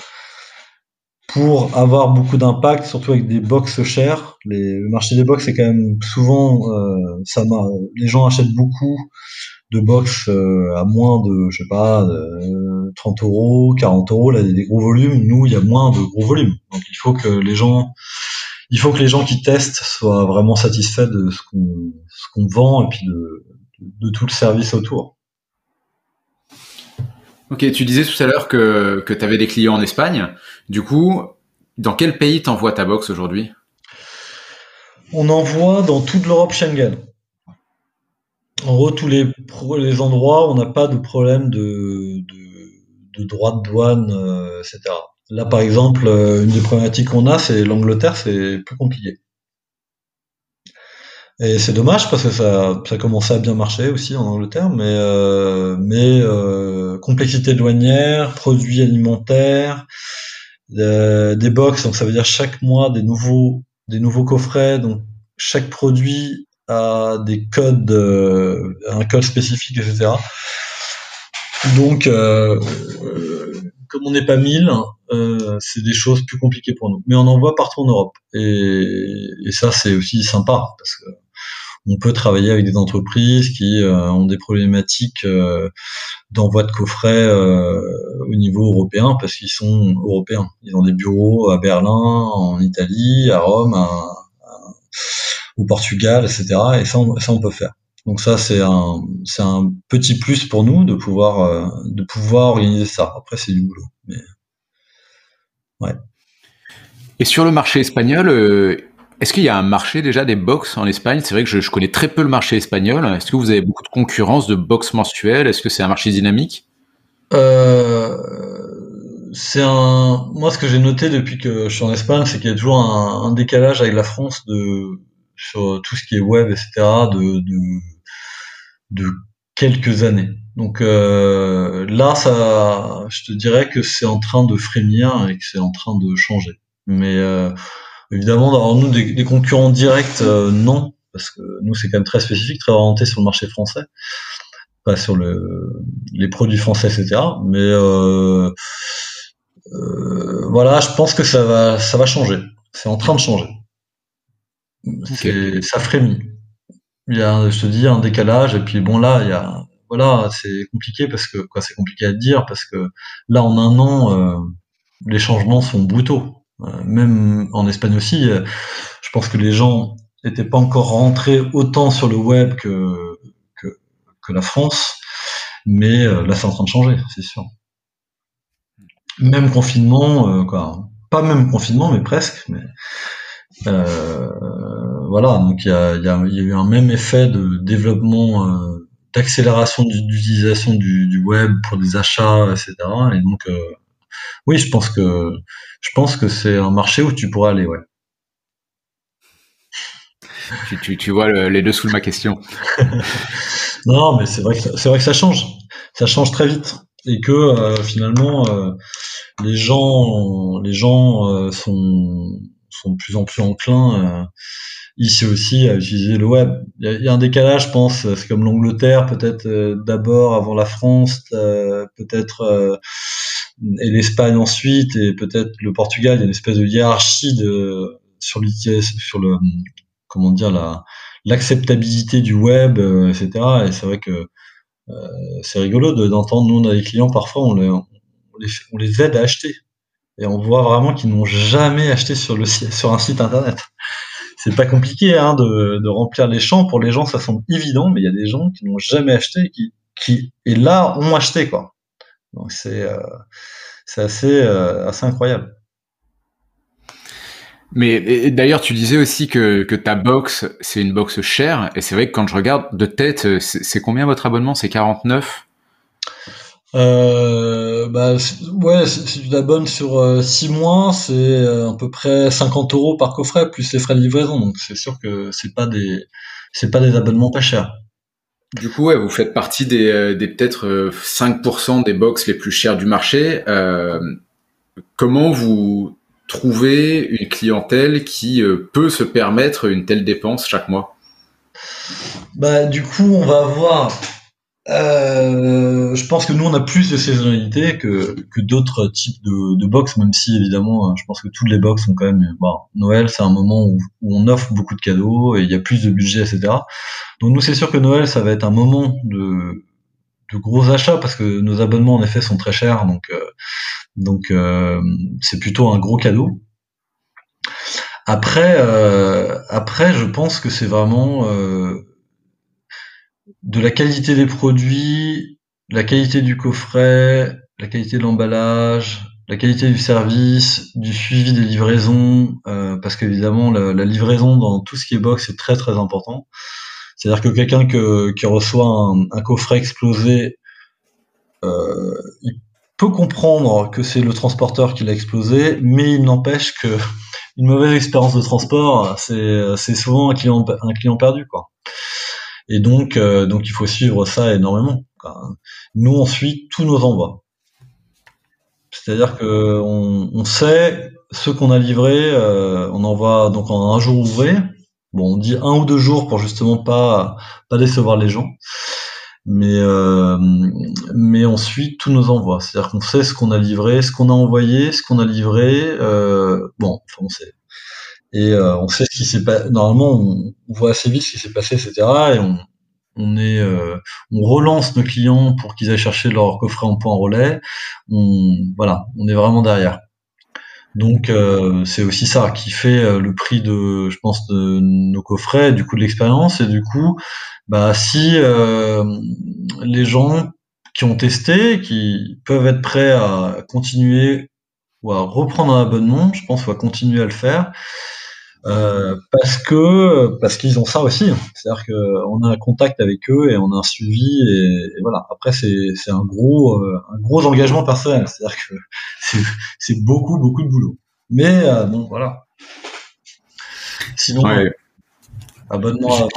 [SPEAKER 2] pour avoir beaucoup d'impact, surtout avec des box chers. Les, le marché des box c'est quand même souvent, euh, ça les gens achètent beaucoup de box euh, à moins de, je sais pas, 30 euros, 40 euros, là, il y a des gros volumes. Nous, il y a moins de gros volumes. Donc, il faut que les gens, il faut que les gens qui testent soient vraiment satisfaits de ce qu'on, ce qu'on vend et puis de, de tout le service autour.
[SPEAKER 1] Ok, tu disais tout à l'heure que, que tu avais des clients en Espagne. Du coup, dans quel pays t'envoies ta box aujourd'hui?
[SPEAKER 2] On envoie dans toute l'Europe Schengen. En gros, tous les, les endroits où on n'a pas de problème de, de, de droit de douane, euh, etc. Là, par exemple, euh, une des problématiques qu'on a, c'est l'Angleterre, c'est plus compliqué. Et c'est dommage parce que ça, ça commençait à bien marcher aussi en Angleterre, mais, euh, mais euh, complexité douanière, produits alimentaires, euh, des box, donc ça veut dire chaque mois des nouveaux, des nouveaux coffrets, donc chaque produit a des codes, euh, un code spécifique, etc. Donc, euh, comme on n'est pas 1000, c'est des choses plus compliquées pour nous. Mais on en voit partout en Europe. Et, et ça, c'est aussi sympa, parce que on peut travailler avec des entreprises qui euh, ont des problématiques euh, d'envoi de coffrets euh, au niveau européen parce qu'ils sont européens. Ils ont des bureaux à Berlin, en Italie, à Rome, au Portugal, etc. Et ça, on, peut faire. Donc ça, c'est un, petit plus pour nous de pouvoir, organiser ça. Après, c'est du boulot.
[SPEAKER 1] Et sur le marché espagnol, Est-ce qu'il y a un marché déjà des box en Espagne? C'est vrai que je, connais très peu le marché espagnol. Est-ce que vous avez beaucoup de concurrence de box mensuelles Est-ce que c'est un marché dynamique?
[SPEAKER 2] Euh, C'est un. Moi, ce que j'ai noté depuis que je suis en Espagne, c'est qu'il y a toujours un, décalage avec la France de sur tout ce qui est web, etc. de, de, de quelques années. Donc euh, là, ça, je te dirais que c'est en train de frémir et que c'est en train de changer. Mais euh, évidemment, d'avoir nous des, concurrents directs, euh, non, parce que nous c'est quand même très spécifique, très orienté sur le marché français, pas sur le, les produits français, etc. Mais euh, euh, voilà, je pense que ça va, ça va changer. C'est en train de changer. Ça frémit. Il y a, je te dis, un décalage. Et puis bon, là, il y a voilà, c'est compliqué parce que quoi, c'est compliqué à dire parce que là en un an, euh, les changements sont brutaux. Euh, même en Espagne aussi, euh, je pense que les gens n'étaient pas encore rentrés autant sur le web que que, que la France, mais là c'est en train de changer, c'est sûr. Même confinement, quoi, pas même confinement, mais presque. Mais voilà, donc il y a, y a, eu un même effet de développement d'accélération d'utilisation du, du, web pour des achats, etc. Et donc, euh, oui, je pense que je pense que c'est un marché où tu pourras aller, ouais.
[SPEAKER 1] Tu, tu, tu vois les deux sous de ma question.
[SPEAKER 2] non, mais c'est vrai que c'est vrai que ça change, ça change très vite et que euh, finalement euh, les gens les gens sont sont de plus en plus enclins ici aussi à utiliser le web. Il y a, un décalage, je pense. C'est comme l'Angleterre, peut-être euh, d'abord avant la France, euh, peut-être euh, et l'Espagne ensuite, et peut-être le Portugal. Il y a une espèce de hiérarchie de sur sur le comment dire la l'acceptabilité du web, etc. Et c'est vrai que c'est rigolo d'entendre nous on a des clients parfois on les, on les, on les aide à acheter et on voit vraiment qu'ils n'ont jamais acheté sur le sur un site internet c'est pas compliqué hein, de, de, remplir les champs. Pour les gens, ça semble évident, mais il y a des gens qui n'ont jamais acheté, qui, qui et là ont acheté quoi. Donc c'est euh, assez euh, assez incroyable.
[SPEAKER 1] Mais d'ailleurs, tu disais aussi que, que ta box, c'est une box chère, et c'est vrai que quand je regarde de tête, c'est combien votre abonnement? C'est 49
[SPEAKER 2] euh, bah, ouais, si tu t'abonnes sur 6 euh, mois, c'est euh, à peu près 50 euros par coffret plus les frais de livraison. Donc c'est sûr que c'est pas des c'est pas des abonnements pas chers.
[SPEAKER 1] Du coup, ouais, vous faites partie des, euh, des peut-être 5% des box les plus chers du marché. Euh, comment vous trouvez une clientèle qui peut se permettre une telle dépense chaque mois?
[SPEAKER 2] Bah du coup, on va avoir euh, je pense que nous on a plus de saisonnalité que, que d'autres types de, de box, même si évidemment je pense que toutes les box sont quand même. Bon, Noël c'est un moment où, on offre beaucoup de cadeaux et il y a plus de budget, etc. Donc nous c'est sûr que Noël ça va être un moment de, de gros achats parce que nos abonnements en effet sont très chers, donc euh, donc euh, c'est plutôt un gros cadeau. Après, euh, après, je pense que c'est vraiment euh, de la qualité des produits, la qualité du coffret, la qualité de l'emballage, la qualité du service, du suivi des livraisons, euh, parce qu'évidemment la, livraison dans tout ce qui est box est très très important. C'est-à-dire que quelqu'un qui reçoit un, coffret explosé, euh, il peut comprendre que c'est le transporteur qui l'a explosé, mais il n'empêche que une mauvaise expérience de transport, c'est souvent un client un client perdu quoi. Et donc, euh, donc il faut suivre ça énormément. Nous, on suit tous nos envois. C'est-à-dire que on, sait ce qu'on a livré, euh, on envoie donc en un jour ouvré. Bon, on dit un ou deux jours pour justement pas pas décevoir les gens, mais euh, mais on suit tous nos envois. C'est-à-dire qu'on sait ce qu'on a livré, ce qu'on a envoyé, ce qu'on a livré. bon, enfin, on sait et euh, on sait ce qui s'est passé. Normalement, on, voit assez vite ce qui s'est passé, etc. Et on, on est, euh, on relance nos clients pour qu'ils aillent chercher leur coffret en point relais. On, voilà, on est vraiment derrière. Donc euh, c'est aussi ça qui fait le prix de, je pense, de nos coffrets, du coup de l'expérience et du coup, bah si les gens qui ont testé, qui peuvent être prêts à continuer ou à reprendre un abonnement, je pense, qu'on va continuer à le faire Euh, parce que parce qu'ils ont ça aussi. C'est-à-dire qu'on a un contact avec eux et on a un suivi et, voilà. Après c'est c'est un gros euh, un gros engagement personnel. C'est-à-dire que c'est c'est beaucoup beaucoup de boulot. Mais euh, bon voilà. Sinon ouais. abonnement.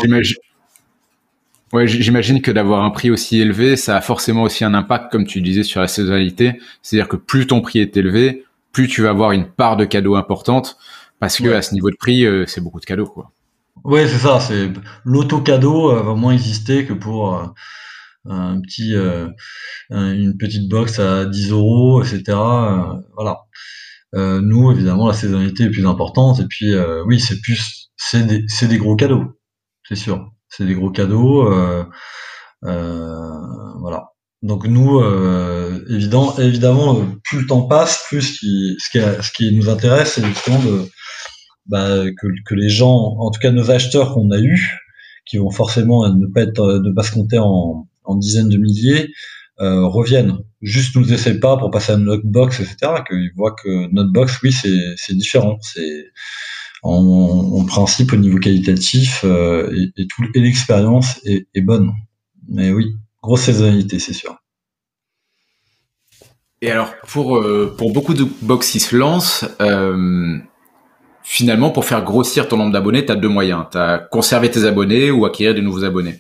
[SPEAKER 1] Ouais, j'imagine que d'avoir un prix aussi élevé, ça a forcément aussi un impact, comme tu disais, sur la saisonnalité. C'est-à-dire que plus ton prix est élevé, plus tu vas avoir une part de cadeaux importante. Parce que à ce niveau de prix, euh, c'est beaucoup de cadeaux, quoi.
[SPEAKER 2] Ouais, c'est ça. C'est l'auto cadeau euh, va moins exister que pour euh, un petit, une petite box à 10 euros, etc. voilà. nous, évidemment, la saisonnalité est plus importante. Et puis, oui, c'est plus, c'est des, gros cadeaux, c'est sûr. C'est des gros cadeaux. voilà. Donc nous, évident, évidemment, plus le temps passe, plus ce qui, ce qui, ce qui nous intéresse, c'est justement de bah, que, que, les gens, en tout cas nos acheteurs qu'on a eus, qui vont forcément ne pas être, ne pas se compter en, en dizaines de milliers, euh, reviennent. Juste nous essaient pas pour passer à notre box, etc. Qu'ils voient que notre box, oui, c'est différent. C'est en, en, principe au niveau qualitatif euh, et, et, tout, et l'expérience est, est, bonne. Mais oui, grosse saisonnalité, c'est sûr.
[SPEAKER 1] Et alors pour euh, pour beaucoup de box qui se lancent, euh, finalement, pour faire grossir ton nombre d'abonnés, tu as deux moyens. Tu as conserver tes abonnés ou acquérir de nouveaux abonnés.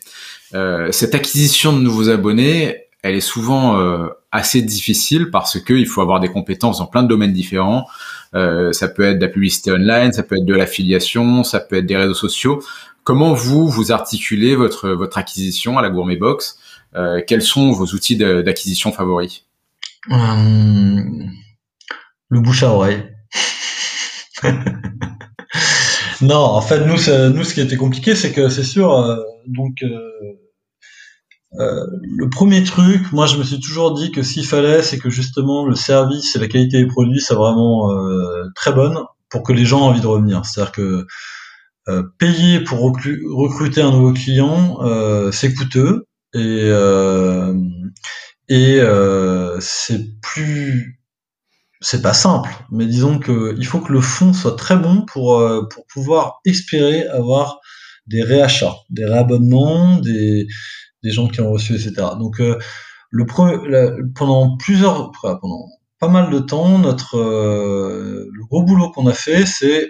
[SPEAKER 1] Euh, cette acquisition de nouveaux abonnés, elle est souvent euh, assez difficile parce que il faut avoir des compétences dans plein de domaines différents. Euh, ça peut être de la publicité online, ça peut être de l'affiliation, ça peut être des réseaux sociaux. Comment vous vous articulez votre votre acquisition à la Gourmet Box? Euh, Quels sont vos outils d'acquisition favoris?
[SPEAKER 2] Le bouche à oreille. non, en fait, nous, nous, ce qui était compliqué, c'est que c'est sûr, euh, donc, euh, euh, le premier truc, moi, je me suis toujours dit que s'il fallait, c'est que justement le service et la qualité des produits soient vraiment très bonnes pour que les gens aient envie de revenir. C'est-à-dire que payer pour recruter un nouveau client, c'est coûteux et et c'est plus c'est pas simple, mais disons que il faut que le fond soit très bon pour euh, pour pouvoir espérer avoir des réachats, des réabonnements, des des gens qui ont reçu, etc. Donc euh, le pendant plusieurs pendant pas mal de temps, notre euh, le gros boulot qu'on a fait, c'est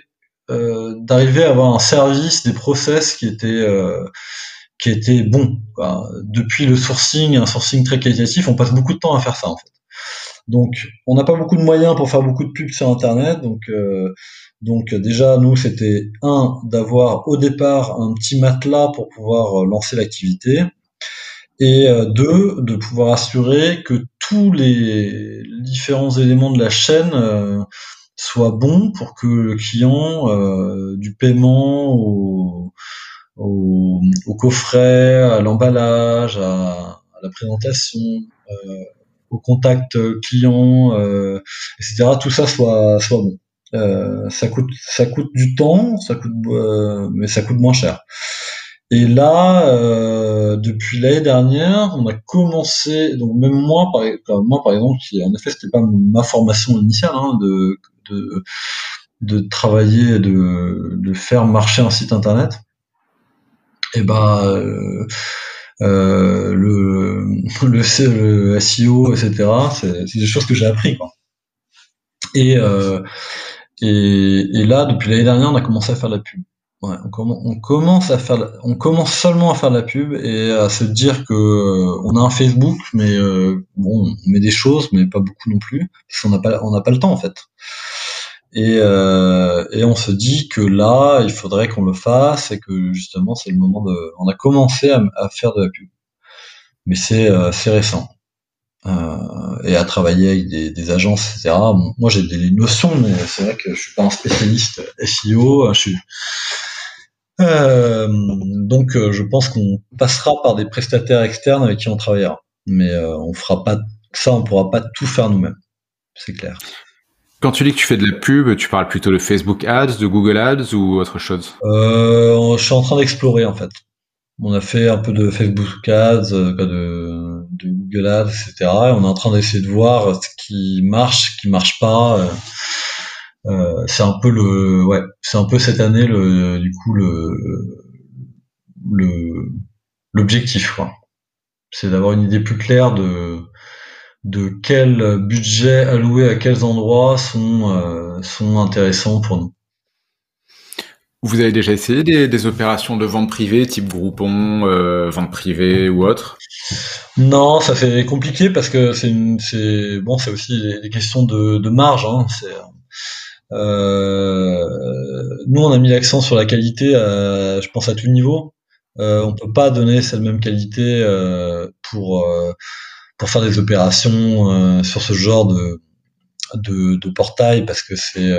[SPEAKER 2] d'arriver à avoir un service, des process qui étaient qui étaient bons. Depuis le sourcing, un sourcing très qualitatif, on passe beaucoup de temps à faire ça en fait. Donc, on n'a pas beaucoup de moyens pour faire beaucoup de pubs sur Internet. Donc, euh, déjà, nous, c'était un d'avoir au départ un petit matelas pour pouvoir euh, lancer l'activité, et euh, deux de pouvoir assurer que tous les différents éléments de la chaîne soient bons pour que le client, du paiement au, au, coffret, à l'emballage, à, la présentation, contact client, euh, etc. Tout ça soit soit bon. Euh, ça coûte du temps, ça coûte euh, mais ça coûte moins cher. Et là, euh, depuis l'année dernière, on a commencé. Donc même moi, par, moi par exemple, qui en effet c'était pas ma formation initiale hein, de, travailler, de de faire marcher un site internet. Et ben euh, euh, le, le, SEO, etc. C'est des choses que j'ai appris. Quoi. Et, euh, et, et, là, depuis l'année dernière, on a commencé à faire la pub. Ouais, on, on, commence à faire, on commence seulement à faire la pub et à se dire que euh, on a un Facebook, mais euh, bon, on met des choses, mais pas beaucoup non plus, parce qu'on n'a pas, on n'a pas le temps en fait. Et, euh, et, on se dit que là, il faudrait qu'on le fasse et que justement, c'est le moment de. On a commencé à, faire de la pub, mais c'est euh, récent. Euh, et à travailler avec des, agences, etc. moi, j'ai des notions, mais c'est vrai que je suis pas un spécialiste SEO. Je suis... Euh, donc, euh, je pense qu'on passera par des prestataires externes avec qui on travaillera, mais euh, on fera pas ça, on pourra pas tout faire nous-mêmes. C'est clair.
[SPEAKER 1] Quand tu dis que tu fais de la pub, tu parles plutôt de Facebook Ads, de Google Ads ou autre chose
[SPEAKER 2] euh, Je suis en train d'explorer en fait. On a fait un peu de Facebook Ads, euh, de, Google Ads, etc. Et on est en train d'essayer de voir ce qui marche, ce qui marche pas. Euh, c'est un peu le, ouais, c'est un peu cette année le, du coup le, le, l'objectif. C'est d'avoir une idée plus claire de, de quel budget alloué à quels endroits sont, euh, sont intéressants pour nous.
[SPEAKER 1] Vous avez déjà essayé des, des opérations de vente privée, type Groupon, euh, vente privée ou autre?
[SPEAKER 2] Non, ça fait compliqué parce que c'est c'est bon, c'est aussi des, questions de, de marge. Hein, c'est euh, nous, on a mis l'accent sur la qualité, je pense à tout niveau. Euh, on peut pas donner cette même qualité pour pour faire des opérations euh, sur ce genre de de, portail parce que c'est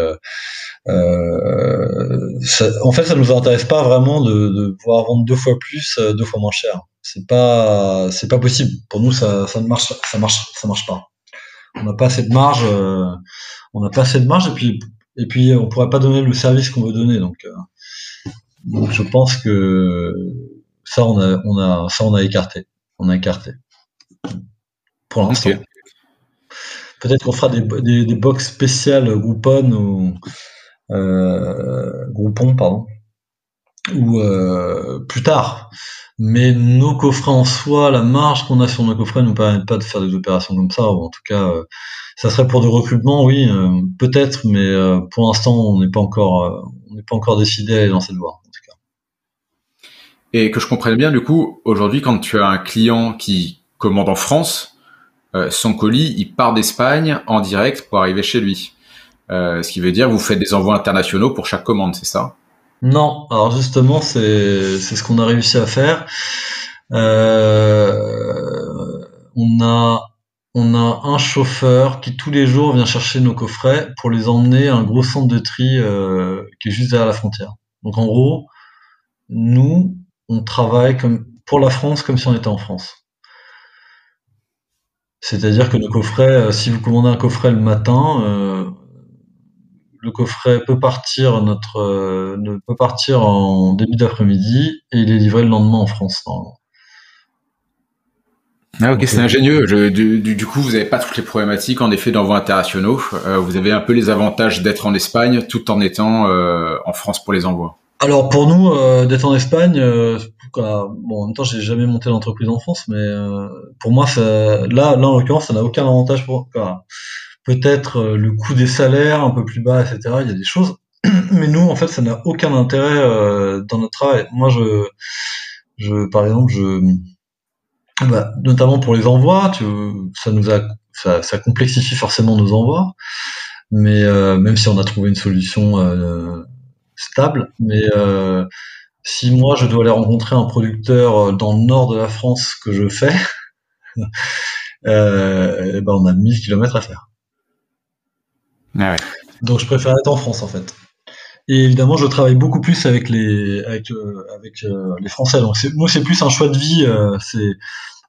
[SPEAKER 2] en fait ça nous intéresse pas vraiment de, de pouvoir vendre deux fois plus deux fois moins cher. C'est pas c'est pas possible. Pour nous ça, ça ne marche ça marche ça marche pas. On n'a pas assez de marge on n'a pas assez de marge et puis et puis on pourrait pas donner le service qu'on veut donner. Donc, euh, donc je pense que ça on a, on a, ça on a écarté, on a écarté pour l'instant. Peut-être qu'on fera des, des, des, box spéciales Groupon ou euh, Groupon, pardon, ou euh, plus tard. Mais nos coffrets en soi, la marge qu'on a sur nos coffrets ne nous permet pas de faire des opérations comme ça, ou en tout cas, euh, ça serait pour des recrutements, oui, euh, peut-être, mais pour l'instant, on n'est pas encore, on n'est pas encore décidé à aller dans cette voie. En tout cas.
[SPEAKER 1] Et que je comprenne bien, du coup, aujourd'hui, quand tu as un client qui commande en France, son colis, il part d'Espagne en direct pour arriver chez lui. ce qui veut dire vous faites des envois internationaux pour chaque commande, c'est ça?
[SPEAKER 2] Non, alors justement, c'est c'est ce qu'on a réussi à faire. Euh, on a on a un chauffeur qui tous les jours vient chercher nos coffrets pour les emmener à un gros centre de tri euh, qui est juste derrière la frontière. Donc en gros, nous, on travaille comme pour la France comme si on était en France. C'est-à-dire que nos coffrets, euh, si vous commandez un coffret le matin, euh, le coffret peut partir notre peut partir en début d'après-midi et il est livré le lendemain en France.
[SPEAKER 1] Ah ok, c'est ingénieux. Je, du, du, coup, vous n'avez pas toutes les problématiques en effet d'envoi internationaux. Euh, vous avez un peu les avantages d'être en Espagne tout en étant euh, en France pour les envois.
[SPEAKER 2] Alors pour nous, euh, d'être en Espagne, euh, bon en même temps, j'ai jamais monté l'entreprise en France, mais euh, pour moi, là, là en l'occurrence, ça n'a aucun avantage pour. Peut-être le coût des salaires un peu plus bas, etc. Il y a des choses, mais nous, en fait, ça n'a aucun intérêt dans notre travail. Moi, je, je, par exemple, je bah, notamment pour les envois, ça nous a, ça, complexifie forcément nos envois, mais euh, même si on a trouvé une solution euh, stable, mais euh, si moi je dois aller rencontrer un producteur dans le nord de la France que je fais, euh, ben on a 1000 km à faire.
[SPEAKER 1] Ah ouais.
[SPEAKER 2] Donc je préfère être en France en fait. Et évidemment, je travaille beaucoup plus avec les avec euh, avec euh, les Français. Donc moi, c'est plus un choix de vie. Euh, c'est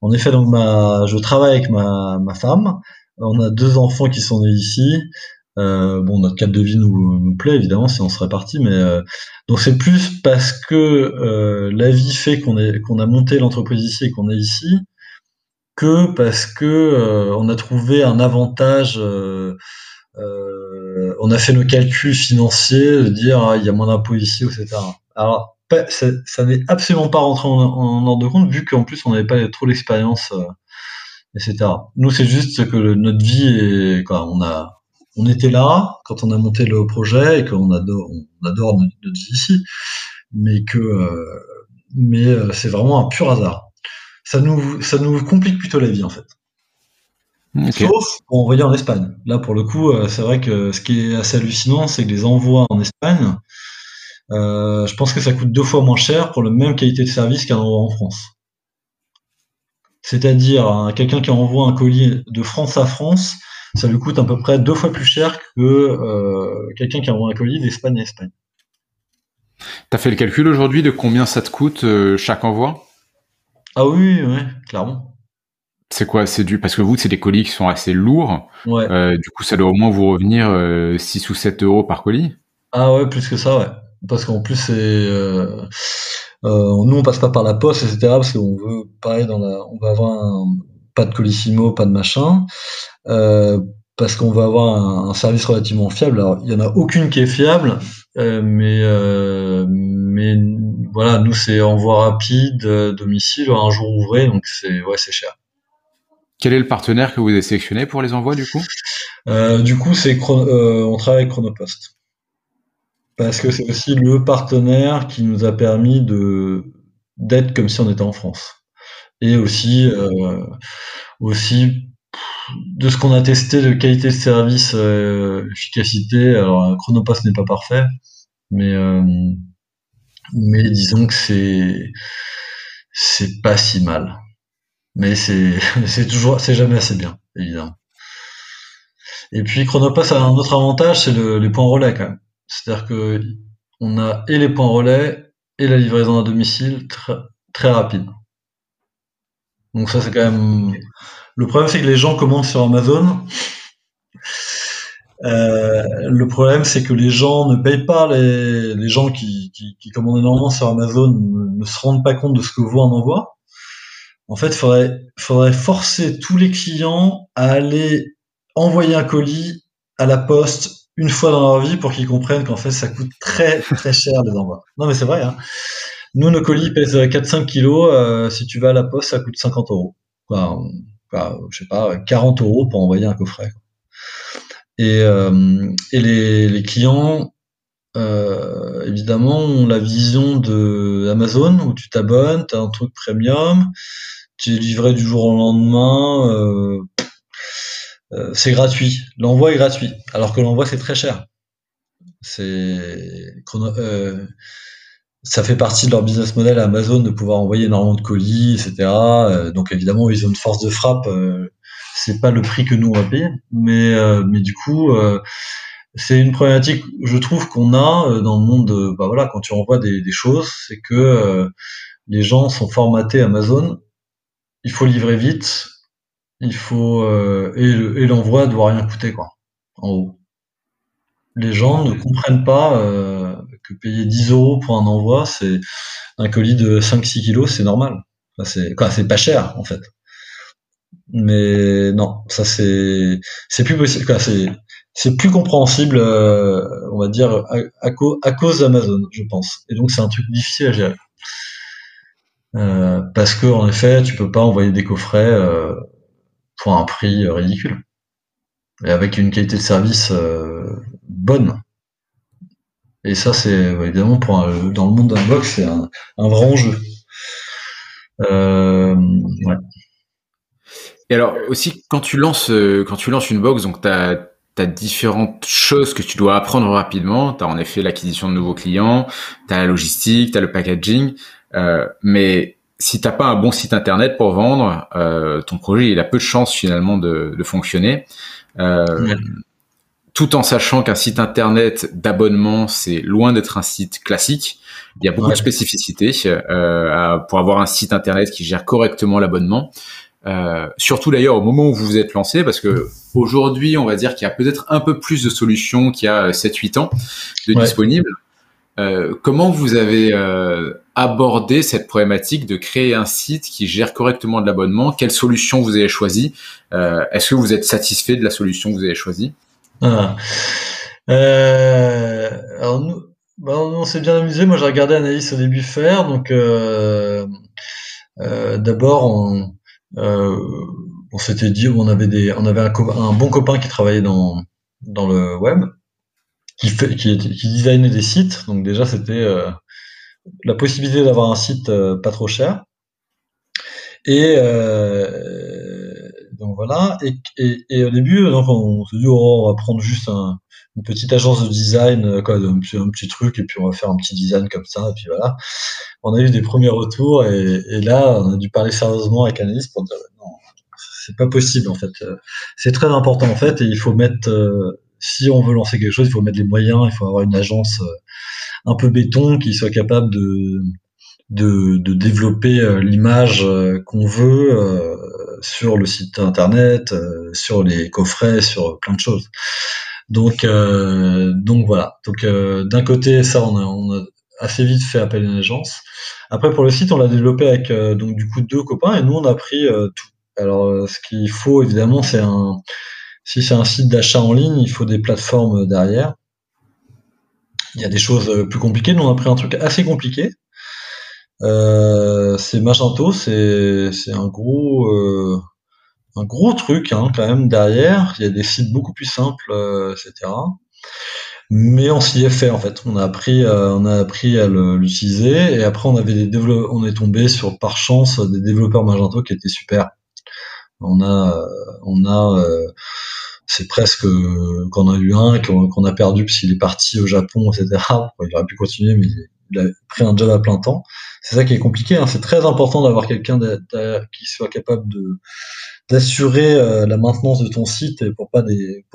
[SPEAKER 2] en effet donc ma je travaille avec ma ma femme. On a deux enfants qui sont nés ici. Bon, notre cadre de vie nous, nous plaît évidemment si on serait parti, mais donc c'est plus parce que la vie fait qu'on qu'on a monté l'entreprise ici et qu'on est ici que parce que on a trouvé un avantage euh, on a fait nos calculs financiers, de dire ah, il y a moins d'impôts ici, etc. Alors, ça, ça n'est absolument pas rentré en, en, ordre de compte, vu qu'en plus on n'avait pas trop l'expérience, euh, etc. Nous, c'est juste que notre vie est, quoi, on a, on était là quand on a monté le projet et qu'on adore, on adore notre, vie ici, mais que, euh, mais euh, c'est vraiment un pur hasard. Ça nous, ça nous complique plutôt la vie en fait. Sauf pour envoyer en Espagne. Là, pour le coup, euh, c'est vrai que ce qui est assez hallucinant, c'est que les envois en Espagne, je pense que ça coûte deux fois moins cher pour la même qualité de service qu'un envoi en France. C'est-à-dire, hein, quelqu'un qui envoie un colis de France à France, ça lui coûte à peu près deux fois plus cher que euh, quelqu'un qui envoie un colis d'Espagne à Espagne.
[SPEAKER 1] T'as fait le calcul aujourd'hui de combien ça te coûte chaque envoi?
[SPEAKER 2] Ah oui, oui, clairement.
[SPEAKER 1] C'est quoi? C'est du parce que vous, c'est des colis qui sont assez lourds.
[SPEAKER 2] Ouais.
[SPEAKER 1] Euh, du coup, ça doit au moins vous revenir euh, 6 ou 7 euros par colis.
[SPEAKER 2] Ah ouais, plus que ça, ouais. Parce qu'en plus, c'est euh, euh, nous, on passe pas par la poste, etc. Parce qu'on veut, pareil, dans la, on va avoir un, pas de colissimo, pas de machin. Euh, parce qu'on va avoir un, service relativement fiable. Alors, il y en a aucune qui est fiable, euh, mais euh, mais voilà, nous c'est envoi rapide, domicile, un jour ouvré, donc c'est ouais, c'est cher.
[SPEAKER 1] Quel est le partenaire que vous avez sélectionné pour les envois du coup?
[SPEAKER 2] Du coup, c'est on travaille avec Chronopost parce que c'est aussi le partenaire qui nous a permis de d'être comme si on était en France et aussi aussi de ce qu'on a testé de qualité de service, euh, efficacité, alors Chronopass n'est pas parfait, mais euh, mais disons que c'est c'est pas si mal. Mais c'est toujours c'est jamais assez bien, évidemment. Et puis Chronopass a un autre avantage, c'est le, les points relais quand même. C'est-à-dire que on a et les points relais et la livraison à domicile très rapide. Donc ça c'est quand même le problème, c'est que les gens commencent sur Amazon. Euh, le problème, c'est que les gens ne payent pas les, les gens qui, qui, qui, commandent énormément sur Amazon ne, se rendent pas compte de ce que vaut un envoi. En fait, il faudrait, faudrait forcer tous les clients à aller envoyer un colis à la poste une fois dans leur vie pour qu'ils comprennent qu'en fait, ça coûte très très cher les envois. Non, mais c'est vrai. Hein. Nous, nos colis pèsent 4-5 kilos. Euh, si tu vas à la poste, ça coûte 50 euros. Enfin, je sais pas, 40 euros pour envoyer un coffret. Et, euh, et les, clients, euh, évidemment, ont la vision de Amazon où tu t'abonnes, tu as un truc premium, tu es livré du jour au lendemain, euh, euh, c'est gratuit. L'envoi est gratuit, alors que l'envoi c'est très cher. C'est euh, ça fait partie de leur business model à Amazon de pouvoir envoyer énormément de colis, etc. Euh, donc évidemment, ils ont une force de frappe. Euh, c'est pas le prix que nous on va payer, mais euh, mais du coup, c'est une problématique, je trouve qu'on a dans le monde. bah voilà, quand tu envoies des, des choses, c'est que les gens sont formatés Amazon. Il faut livrer vite. Il faut et l'envoi doit rien coûter quoi. En haut, les gens ne comprennent pas que payer 10 euros pour un envoi, c'est un colis de 5-6 kilos, c'est normal. c'est quoi, c'est pas cher en fait. Mais non, ça c'est c'est plus possible. C'est plus compréhensible, euh, on va dire à, à, cause d'Amazon, je pense. Et donc c'est un truc difficile à gérer. Euh, parce que en effet, tu peux pas envoyer des coffrets euh, pour un prix ridicule et avec une qualité de service bonne. Et ça, c'est évidemment pour dans le monde d'un box, c'est un, vrai enjeu. Euh,
[SPEAKER 1] Et alors aussi, quand tu lances, euh, quand tu lances une box, donc tu as, différentes choses que tu dois apprendre rapidement. Tu as en effet l'acquisition de nouveaux clients, tu as la logistique, tu as le packaging. Euh, mais si t'as pas un bon site internet pour vendre, ton projet il a peu de chances finalement de, de fonctionner tout en sachant qu'un site internet d'abonnement, c'est loin d'être un site classique. Il y a beaucoup de spécificités euh, pour avoir un site internet qui gère correctement l'abonnement. Euh, surtout d'ailleurs au moment où vous vous êtes lancé, parce que aujourd'hui, on va dire qu'il y a peut-être un peu plus de solutions qu'il y a 7-8 ans de disponibles. Euh, comment vous avez euh, abordé cette problématique de créer un site qui gère correctement de l'abonnement? Quelle solution vous avez choisi euh, Est-ce que vous êtes satisfait de la solution que vous avez choisie?
[SPEAKER 2] Ah. Euh, alors nous, bah, on s'est bien amusé. Moi, j'ai regardé Anaïs au début faire. Donc, euh, euh, d'abord, on, s'était dit, on avait des, on avait un, un, bon copain qui travaillait dans dans le web, qui fait, qui, qui designait des sites. Donc déjà, c'était la possibilité d'avoir un site pas trop cher. Et donc voilà. Et, et, et, au début, donc on se dit oh, on va prendre juste un, une petite agence de design, euh, quoi, un petit, truc, et puis on va faire un petit design comme ça, et puis voilà. On a eu des premiers retours, et, et là, on a dû parler sérieusement avec Annelise pour dire non, c'est pas possible en fait. C'est très important en fait, et il faut mettre, euh, si on veut lancer quelque chose, il faut mettre les moyens, il faut avoir une agence euh, un peu béton qui soit capable de de, de développer l'image qu'on veut sur le site internet, euh, sur les coffrets, sur plein de choses. Donc, euh, donc voilà. Donc euh, d'un côté, ça, on a, on a, assez vite fait appel à une agence. Après, pour le site, on l'a développé avec donc du coup deux copains et nous, on a pris tout. Alors, ce qu'il faut évidemment, c'est un Si c'est un site d'achat en ligne, il faut des plateformes derrière. Il y a des choses plus compliquées. Nous, on a pris un truc assez compliqué. Euh, c'est Magento, c'est un gros euh, un gros truc hein, quand même derrière. Il y a des sites beaucoup plus simples, euh, etc. Mais on s'y est fait en fait. On a appris, on a appris à l'utiliser et après on avait des on est tombé sur par chance des développeurs Magento qui étaient super. On a, on a, c'est presque qu'on a eu un qu'on a perdu parce qu'il est parti au Japon, etc. Il aurait pu continuer, mais il a pris un job à plein temps. C'est ça qui est compliqué. Hein. C'est très important d'avoir quelqu'un qui soit capable d'assurer euh, la maintenance de ton site pour pas des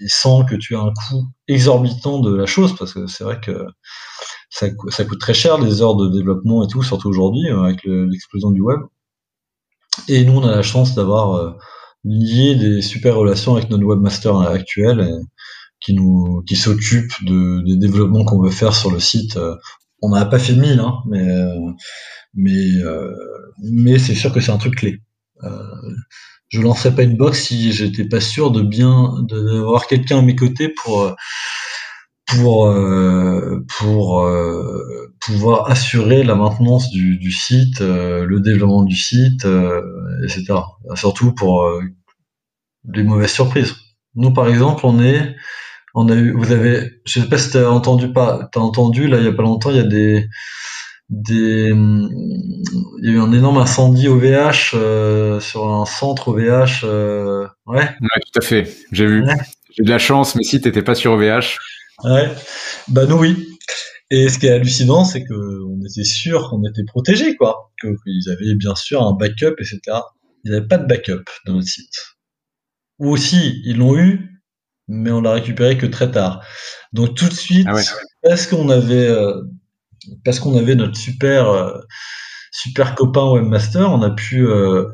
[SPEAKER 2] et sans que tu aies un coût exorbitant de la chose parce que c'est vrai que ça, ça, coûte très cher les heures de développement et tout surtout aujourd'hui euh, avec l'explosion du web et nous on a la chance d'avoir euh, lié des super relations avec notre webmaster actuel qui nous qui s'occupe de, des développements qu'on veut faire sur le site on n'a pas fait mille, hein, mais euh, euh, mais c'est sûr que c'est un truc clé. Euh, je lancerais pas une box si j'étais pas sûr de bien d'avoir quelqu'un à mes côtés pour pouvoir assurer la maintenance du, site, le développement du site, etc. Surtout pour des mauvaises surprises. Nous, par exemple, on est on a eu, vous avez, je sais pas si t'as entendu pas, t'as entendu là il y a pas longtemps, il y a des, des, il y a eu un énorme incendie au VH euh, sur un centre au VH, euh, ouais.
[SPEAKER 1] Ouais, tout à fait. J'ai vu. J'ai de la chance, mais si t'étais pas sur OVH.
[SPEAKER 2] Ouais. Bah nous oui. Et ce qui est hallucinant, c'est que on était sûr qu'on était protégés, quoi. Qu'ils avaient bien sûr un backup, etc. Ils n'avaient pas de backup dans notre site. Ou aussi, ils l'ont eu, mais on l'a récupéré que très tard. Donc tout de suite, ah parce qu'on avait, euh, parce qu'on avait notre super, euh, super copain webmaster, on a pu, euh,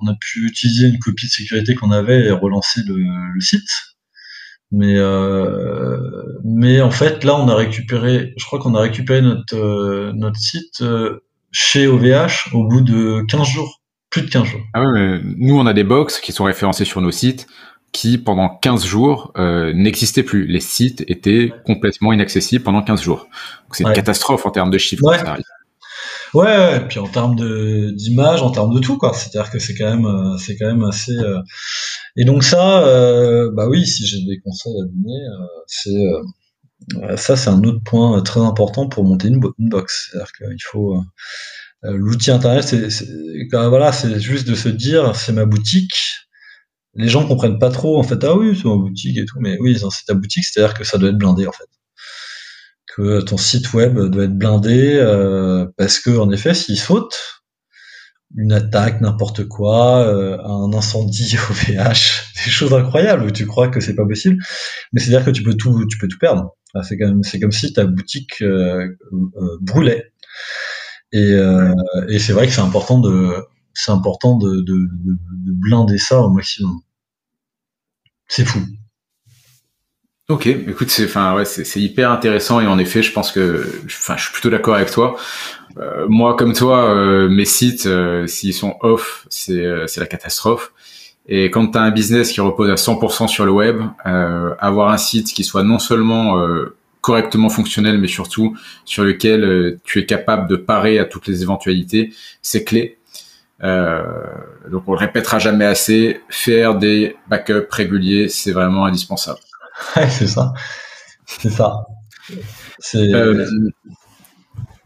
[SPEAKER 2] on a pu utiliser une copie de sécurité qu'on avait et relancer le, site. Mais, mais en fait, là, on a récupéré, je crois qu'on a récupéré notre, notre site chez OVH au bout de 15 jours, plus de 15 jours.
[SPEAKER 1] Ah oui, mais nous, on a des box qui sont référencés sur nos sites qui, pendant 15 jours, euh, n'existait plus. Les sites étaient complètement inaccessibles pendant 15 jours. C'est une catastrophe en termes de chiffres.
[SPEAKER 2] Ouais. Ouais, et puis en termes de d'image, en termes de tout, quoi. C'est-à-dire que c'est quand même, euh, c'est quand même assez. Euh, et donc ça, euh, bah oui, si j'ai des conseils à donner, c'est ça, c'est un autre point très important pour monter une, une box. C'est-à-dire qu'il faut l'outil internet, c'est voilà, c'est juste de se dire, c'est ma boutique, les gens comprennent pas trop en fait ah oui c'est ma boutique et tout mais oui c'est ta boutique c'est à dire que ça doit être blindé en fait. Que ton site web doit être blindé euh, parce que en effet s'il saute une attaque n'importe quoi euh, un incendie au VH des choses incroyables où tu crois que c'est pas possible mais c'est à dire que tu peux tout tu peux tout perdre. C'est comme si ta boutique euh, brûlait. Et, et c'est vrai que c'est important de c'est important de, de, de, blinder ça au maximum. C'est fou.
[SPEAKER 1] Ok, écoute, c'est enfin ouais, c'est hyper intéressant et en effet, je pense que, enfin, je suis plutôt d'accord avec toi. Euh, moi, comme toi, euh, mes sites, euh, s'ils sont off, c'est c'est la catastrophe. Et quand tu as un business qui repose à 100% sur le web, avoir un site qui soit non seulement correctement fonctionnel, mais surtout sur lequel tu es capable de parer à toutes les éventualités, c'est clé. Euh, donc on le répétera jamais assez, faire des backups réguliers, c'est vraiment indispensable.
[SPEAKER 2] c'est ça. C'est ça.
[SPEAKER 1] Euh,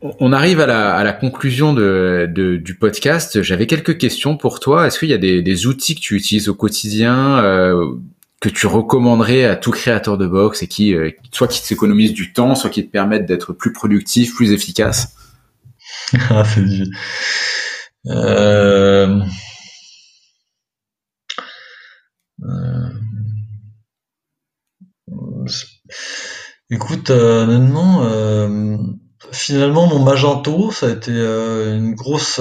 [SPEAKER 1] on arrive à la, à la conclusion de, de, du podcast. J'avais quelques questions pour toi. Est-ce qu'il y a des, des, outils que tu utilises au quotidien euh, que tu recommanderais à tout créateur de box et qui, euh, soit qui t'économisent du temps, soit qui te permettent d'être plus productif, plus efficace?
[SPEAKER 2] Ah, c'est euh, euh, écoute, euh, honnêtement, euh, finalement, mon Magento, ça a été une grosse.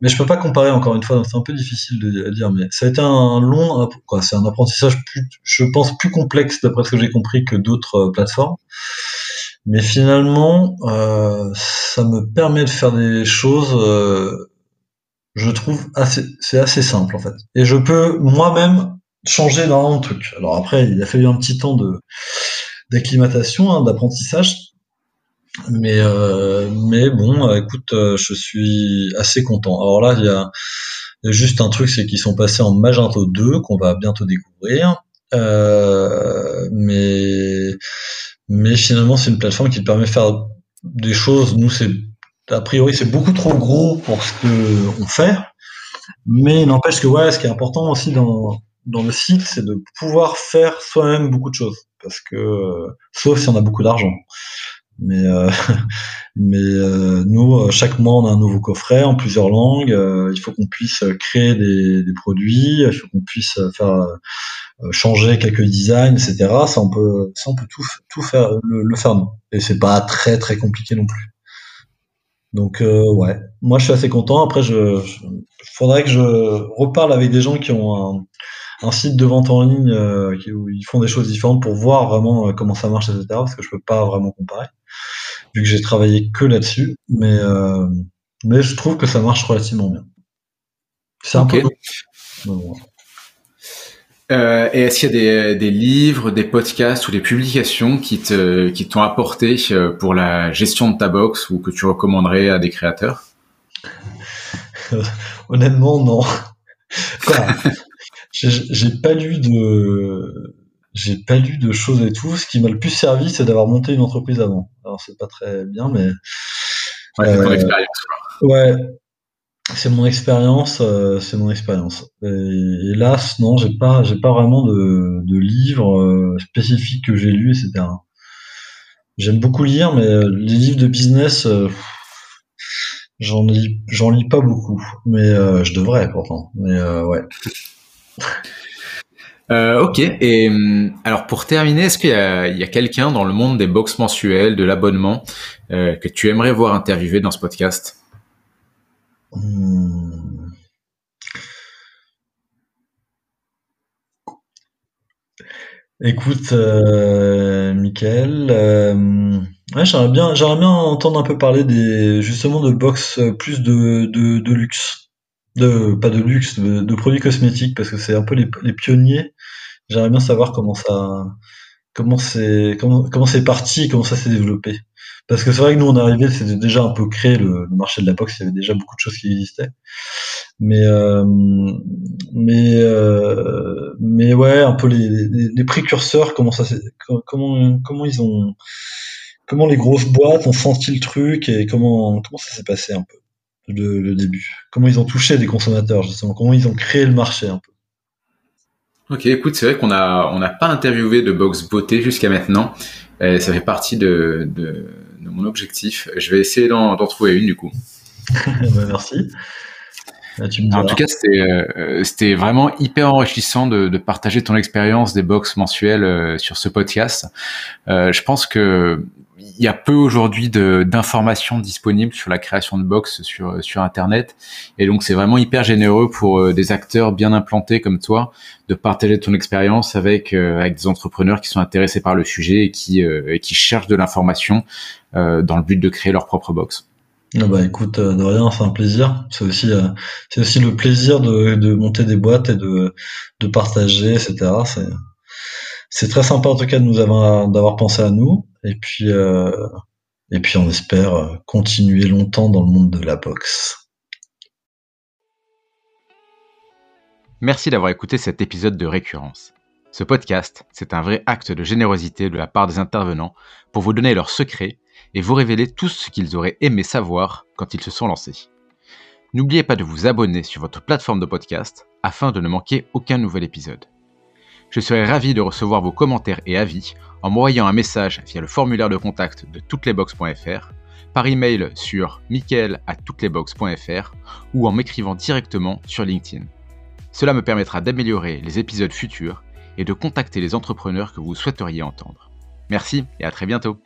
[SPEAKER 2] mais je peux pas comparer encore une fois, c'est un peu difficile de, dire. Mais ça a été un long, c'est un apprentissage je pense, plus complexe d'après ce que j'ai compris que d'autres plateformes. Mais finalement, euh, ça me permet de faire des choses, euh, je trouve assez, c'est assez simple en fait. Et je peux moi-même changé énormément de trucs. Alors après, il a fallu un petit temps de d'acclimatation, hein, d'apprentissage. Mais euh, mais bon, écoute, je suis assez content. Alors là, il y a, y a juste un truc, c'est qu'ils sont passés en Magento 2 qu'on va bientôt découvrir. Euh, mais mais finalement, c'est une plateforme qui permet de faire des choses. Nous, c'est a priori, c'est beaucoup trop gros pour ce que on fait. Mais n'empêche que ouais, ce qui est important aussi dans dans le site, c'est de pouvoir faire soi-même beaucoup de choses, parce que sauf si on a beaucoup d'argent. Mais euh, mais euh, nous, chaque mois, on a un nouveau coffret en plusieurs langues. Euh, il faut qu'on puisse créer des, des, produits, il faut qu'on puisse faire changer quelques designs, etc. Ça, on peut, ça, on peut tout, tout faire, le, le faire nous. Et c'est pas très très compliqué non plus. Donc euh, ouais, moi je suis assez content. Après, je, faudrait que je reparle avec des gens qui ont un, site de vente en ligne euh, où ils font des choses différentes pour voir vraiment euh, comment ça marche, etc. Parce que je peux pas vraiment comparer vu que j'ai travaillé que là-dessus. Mais mais je trouve que ça marche relativement bien.
[SPEAKER 1] C'est un peu. Euh, et est-ce qu'il y a des, des, livres, des podcasts ou des publications qui te qui t'ont apporté euh, pour la gestion de ta box ou que tu recommanderais à des créateurs?
[SPEAKER 2] Honnêtement, non. j'ai pas lu de j'ai pas lu de choses et tout. Ce qui m'a le plus servi, c'est d'avoir monté une entreprise avant. Alors c'est pas très bien, mais
[SPEAKER 1] ouais, euh, expérience.
[SPEAKER 2] Ouais, c'est mon expérience, euh, c'est mon expérience. Hélas, non, j'ai pas, j'ai pas vraiment de, livres euh, spécifiques que j'ai lus, etc. J'aime beaucoup lire, mais euh, les livres de business, j'en lis, j'en lis pas beaucoup. Mais je devrais pourtant. Mais ouais.
[SPEAKER 1] ok. Et alors pour terminer, est-ce qu'il y a, quelqu'un dans le monde des box mensuelles, de l'abonnement, que tu aimerais voir interviewer dans ce podcast? Hmm.
[SPEAKER 2] Écoute, euh, euh, j'aimerais bien, j'aimerais bien entendre un peu parler des justement de box euh, plus de, de, de luxe, de pas de luxe, de, produits cosmétiques parce que c'est un peu les, les pionniers. J'aimerais bien savoir comment ça, comment c'est, comment comment c'est parti, comment ça s'est développé. Parce que c'est vrai que nous, on arrivait, c'était déjà un peu créé le, marché de la boxe, il y avait déjà beaucoup de choses qui existaient. Mais euh, mais euh, mais ouais, un peu les, les, précurseurs, comment ça, comment comment ils ont, comment les grosses boîtes ont senti le truc et comment comment ça s'est passé un peu le, le début. Comment ils ont touché des consommateurs justement, comment ils ont créé le marché un peu.
[SPEAKER 1] Ok, écoute, c'est vrai qu'on a on n'a pas interviewé de box beauté jusqu'à maintenant. Et ça fait partie de, de mon objectif. Je vais essayer d'en trouver une du coup.
[SPEAKER 2] Bah, merci.
[SPEAKER 1] en tout cas, euh, c'était vraiment hyper enrichissant de, partager ton expérience des box mensuelles euh, sur ce podcast. Euh, je pense que il y a peu aujourd'hui d'informations disponibles sur la création de box sur sur internet et donc c'est vraiment hyper généreux pour euh, des acteurs bien implantés comme toi de partager ton expérience avec euh, avec des entrepreneurs qui sont intéressés par le sujet et qui euh, et qui cherchent de l'information dans le but de créer leur propre box.
[SPEAKER 2] Ah bah écoute, de rien, c'est un plaisir. C'est aussi c'est aussi le plaisir de, de monter des boîtes et de de partager, etc. C'est c'est très sympa en tout cas de nous avoir d'avoir pensé à nous. Et puis, euh, et puis on espère euh, continuer longtemps dans le monde de la boxe.
[SPEAKER 1] Merci d'avoir écouté cet épisode de Récurrence. Ce podcast, c'est un vrai acte de générosité de la part des intervenants pour vous donner leurs secrets et vous révéler tout ce qu'ils auraient aimé savoir quand ils se sont lancés. N'oubliez pas de vous abonner sur votre plateforme de podcast afin de ne manquer aucun nouvel épisode. Je serai ravi de recevoir vos commentaires et avis en m'envoyant un message via le formulaire de contact de touteslesbox.fr, par email sur michael@touteslesbox.fr ou en m'écrivant directement sur LinkedIn. Cela me permettra d'améliorer les épisodes futurs et de contacter les entrepreneurs que vous souhaiteriez entendre. Merci et à très bientôt.